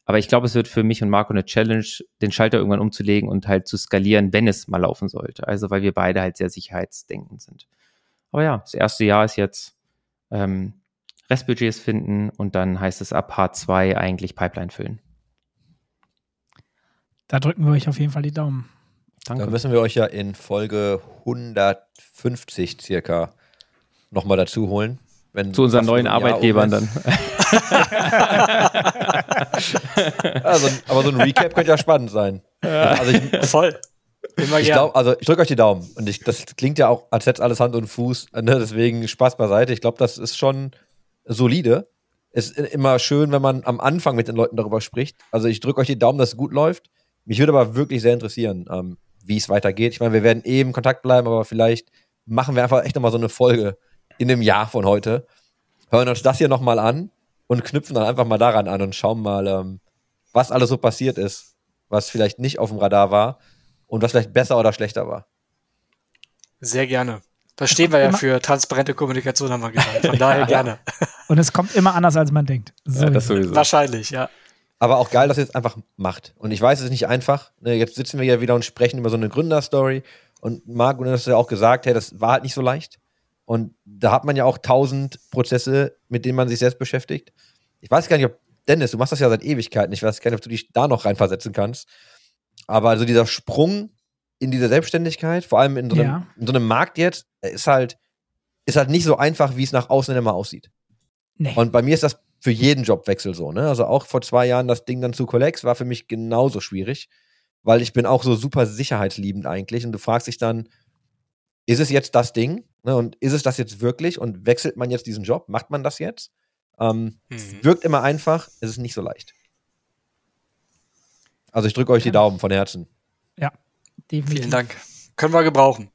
Speaker 4: Aber ich glaube, es wird für mich und Marco eine Challenge, den Schalter irgendwann umzulegen und halt zu skalieren, wenn es mal laufen sollte. Also weil wir beide halt sehr sicherheitsdenkend sind. Aber ja, das erste Jahr ist jetzt ähm, Restbudgets finden und dann heißt es ab H2 eigentlich Pipeline füllen.
Speaker 3: Da drücken wir euch auf jeden Fall die Daumen.
Speaker 2: Danke. Dann müssen wir euch ja in Folge 150 circa nochmal dazu holen.
Speaker 4: Wenn Zu unseren neuen Arbeitgebern dann.
Speaker 2: also, aber so ein Recap könnte ja spannend sein.
Speaker 5: Ja. Also ich, Voll.
Speaker 2: Immer ich glaub, also ich drücke euch die Daumen. Und ich, das klingt ja auch, als hätte alles Hand und Fuß. Ne? Deswegen Spaß beiseite. Ich glaube, das ist schon solide. Ist immer schön, wenn man am Anfang mit den Leuten darüber spricht. Also ich drücke euch die Daumen, dass es gut läuft. Mich würde aber wirklich sehr interessieren, ähm, wie es weitergeht. Ich meine, wir werden eben in Kontakt bleiben, aber vielleicht machen wir einfach echt nochmal so eine Folge in dem Jahr von heute. Hören uns das hier nochmal an und knüpfen dann einfach mal daran an und schauen mal, ähm, was alles so passiert ist, was vielleicht nicht auf dem Radar war und was vielleicht besser oder schlechter war.
Speaker 5: Sehr gerne. Das stehen wir ja für transparente Kommunikation, haben wir gesagt. Von daher gerne.
Speaker 3: Und es kommt immer anders, als man denkt.
Speaker 5: So ja, das sowieso. Wahrscheinlich, ja.
Speaker 2: Aber auch geil, dass ihr es einfach macht. Und ich weiß, es ist nicht einfach. Ne, jetzt sitzen wir ja wieder und sprechen über so eine Gründerstory. Und Marc, und hast ja auch gesagt, hey, das war halt nicht so leicht. Und da hat man ja auch tausend Prozesse, mit denen man sich selbst beschäftigt. Ich weiß gar nicht, ob, Dennis, du machst das ja seit Ewigkeiten. Ich weiß gar nicht, ob du dich da noch reinversetzen kannst. Aber also dieser Sprung in diese Selbstständigkeit, vor allem in so einem, ja. in so einem Markt jetzt, ist halt, ist halt nicht so einfach, wie es nach außen immer aussieht. Nee. Und bei mir ist das für jeden Jobwechsel so, ne? Also auch vor zwei Jahren das Ding dann zu Collex war für mich genauso schwierig, weil ich bin auch so super sicherheitsliebend eigentlich und du fragst dich dann, ist es jetzt das Ding? Ne? Und ist es das jetzt wirklich? Und wechselt man jetzt diesen Job? Macht man das jetzt? Ähm, mhm. Es wirkt immer einfach, es ist nicht so leicht. Also ich drücke euch die Daumen von Herzen.
Speaker 3: Ja,
Speaker 5: definitiv. Vielen Dank. Können wir gebrauchen.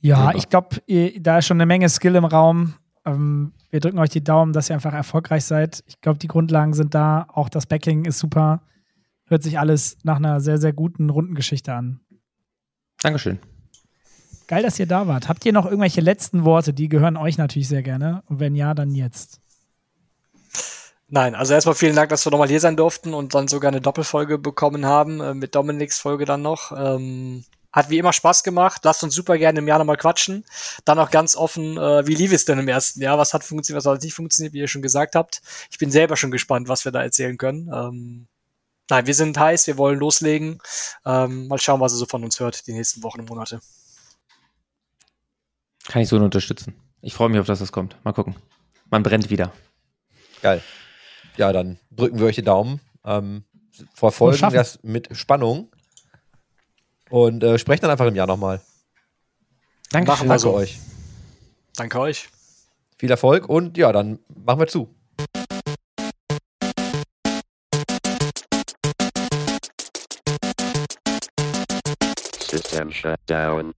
Speaker 3: Ja, ich glaube, da ist schon eine Menge Skill im Raum. Ähm, wir drücken euch die Daumen, dass ihr einfach erfolgreich seid. Ich glaube, die Grundlagen sind da. Auch das Backing ist super. Hört sich alles nach einer sehr, sehr guten Rundengeschichte an.
Speaker 4: Dankeschön.
Speaker 3: Geil, dass ihr da wart. Habt ihr noch irgendwelche letzten Worte? Die gehören euch natürlich sehr gerne. Und wenn ja, dann jetzt.
Speaker 5: Nein, also erstmal vielen Dank, dass wir nochmal hier sein durften und dann sogar eine Doppelfolge bekommen haben, äh, mit Dominiks Folge dann noch. Ähm, hat wie immer Spaß gemacht. Lasst uns super gerne im Jahr nochmal quatschen. Dann auch ganz offen, äh, wie lief es denn im ersten Jahr? Was hat funktioniert, was hat nicht funktioniert, wie ihr schon gesagt habt. Ich bin selber schon gespannt, was wir da erzählen können. Ähm, nein, wir sind heiß, wir wollen loslegen. Ähm, mal schauen, was ihr so von uns hört die nächsten Wochen und Monate.
Speaker 4: Kann ich so nur unterstützen. Ich freue mich auf, dass das kommt. Mal gucken. Man brennt wieder.
Speaker 2: Geil. Ja, dann drücken wir euch die Daumen. Ähm, verfolgen das mit Spannung. Und äh, sprecht dann einfach im Jahr nochmal.
Speaker 4: Danke.
Speaker 5: Machen wir
Speaker 2: Danke
Speaker 5: so.
Speaker 2: euch.
Speaker 5: Danke euch.
Speaker 2: Viel Erfolg und ja, dann machen wir zu.
Speaker 1: System shut down.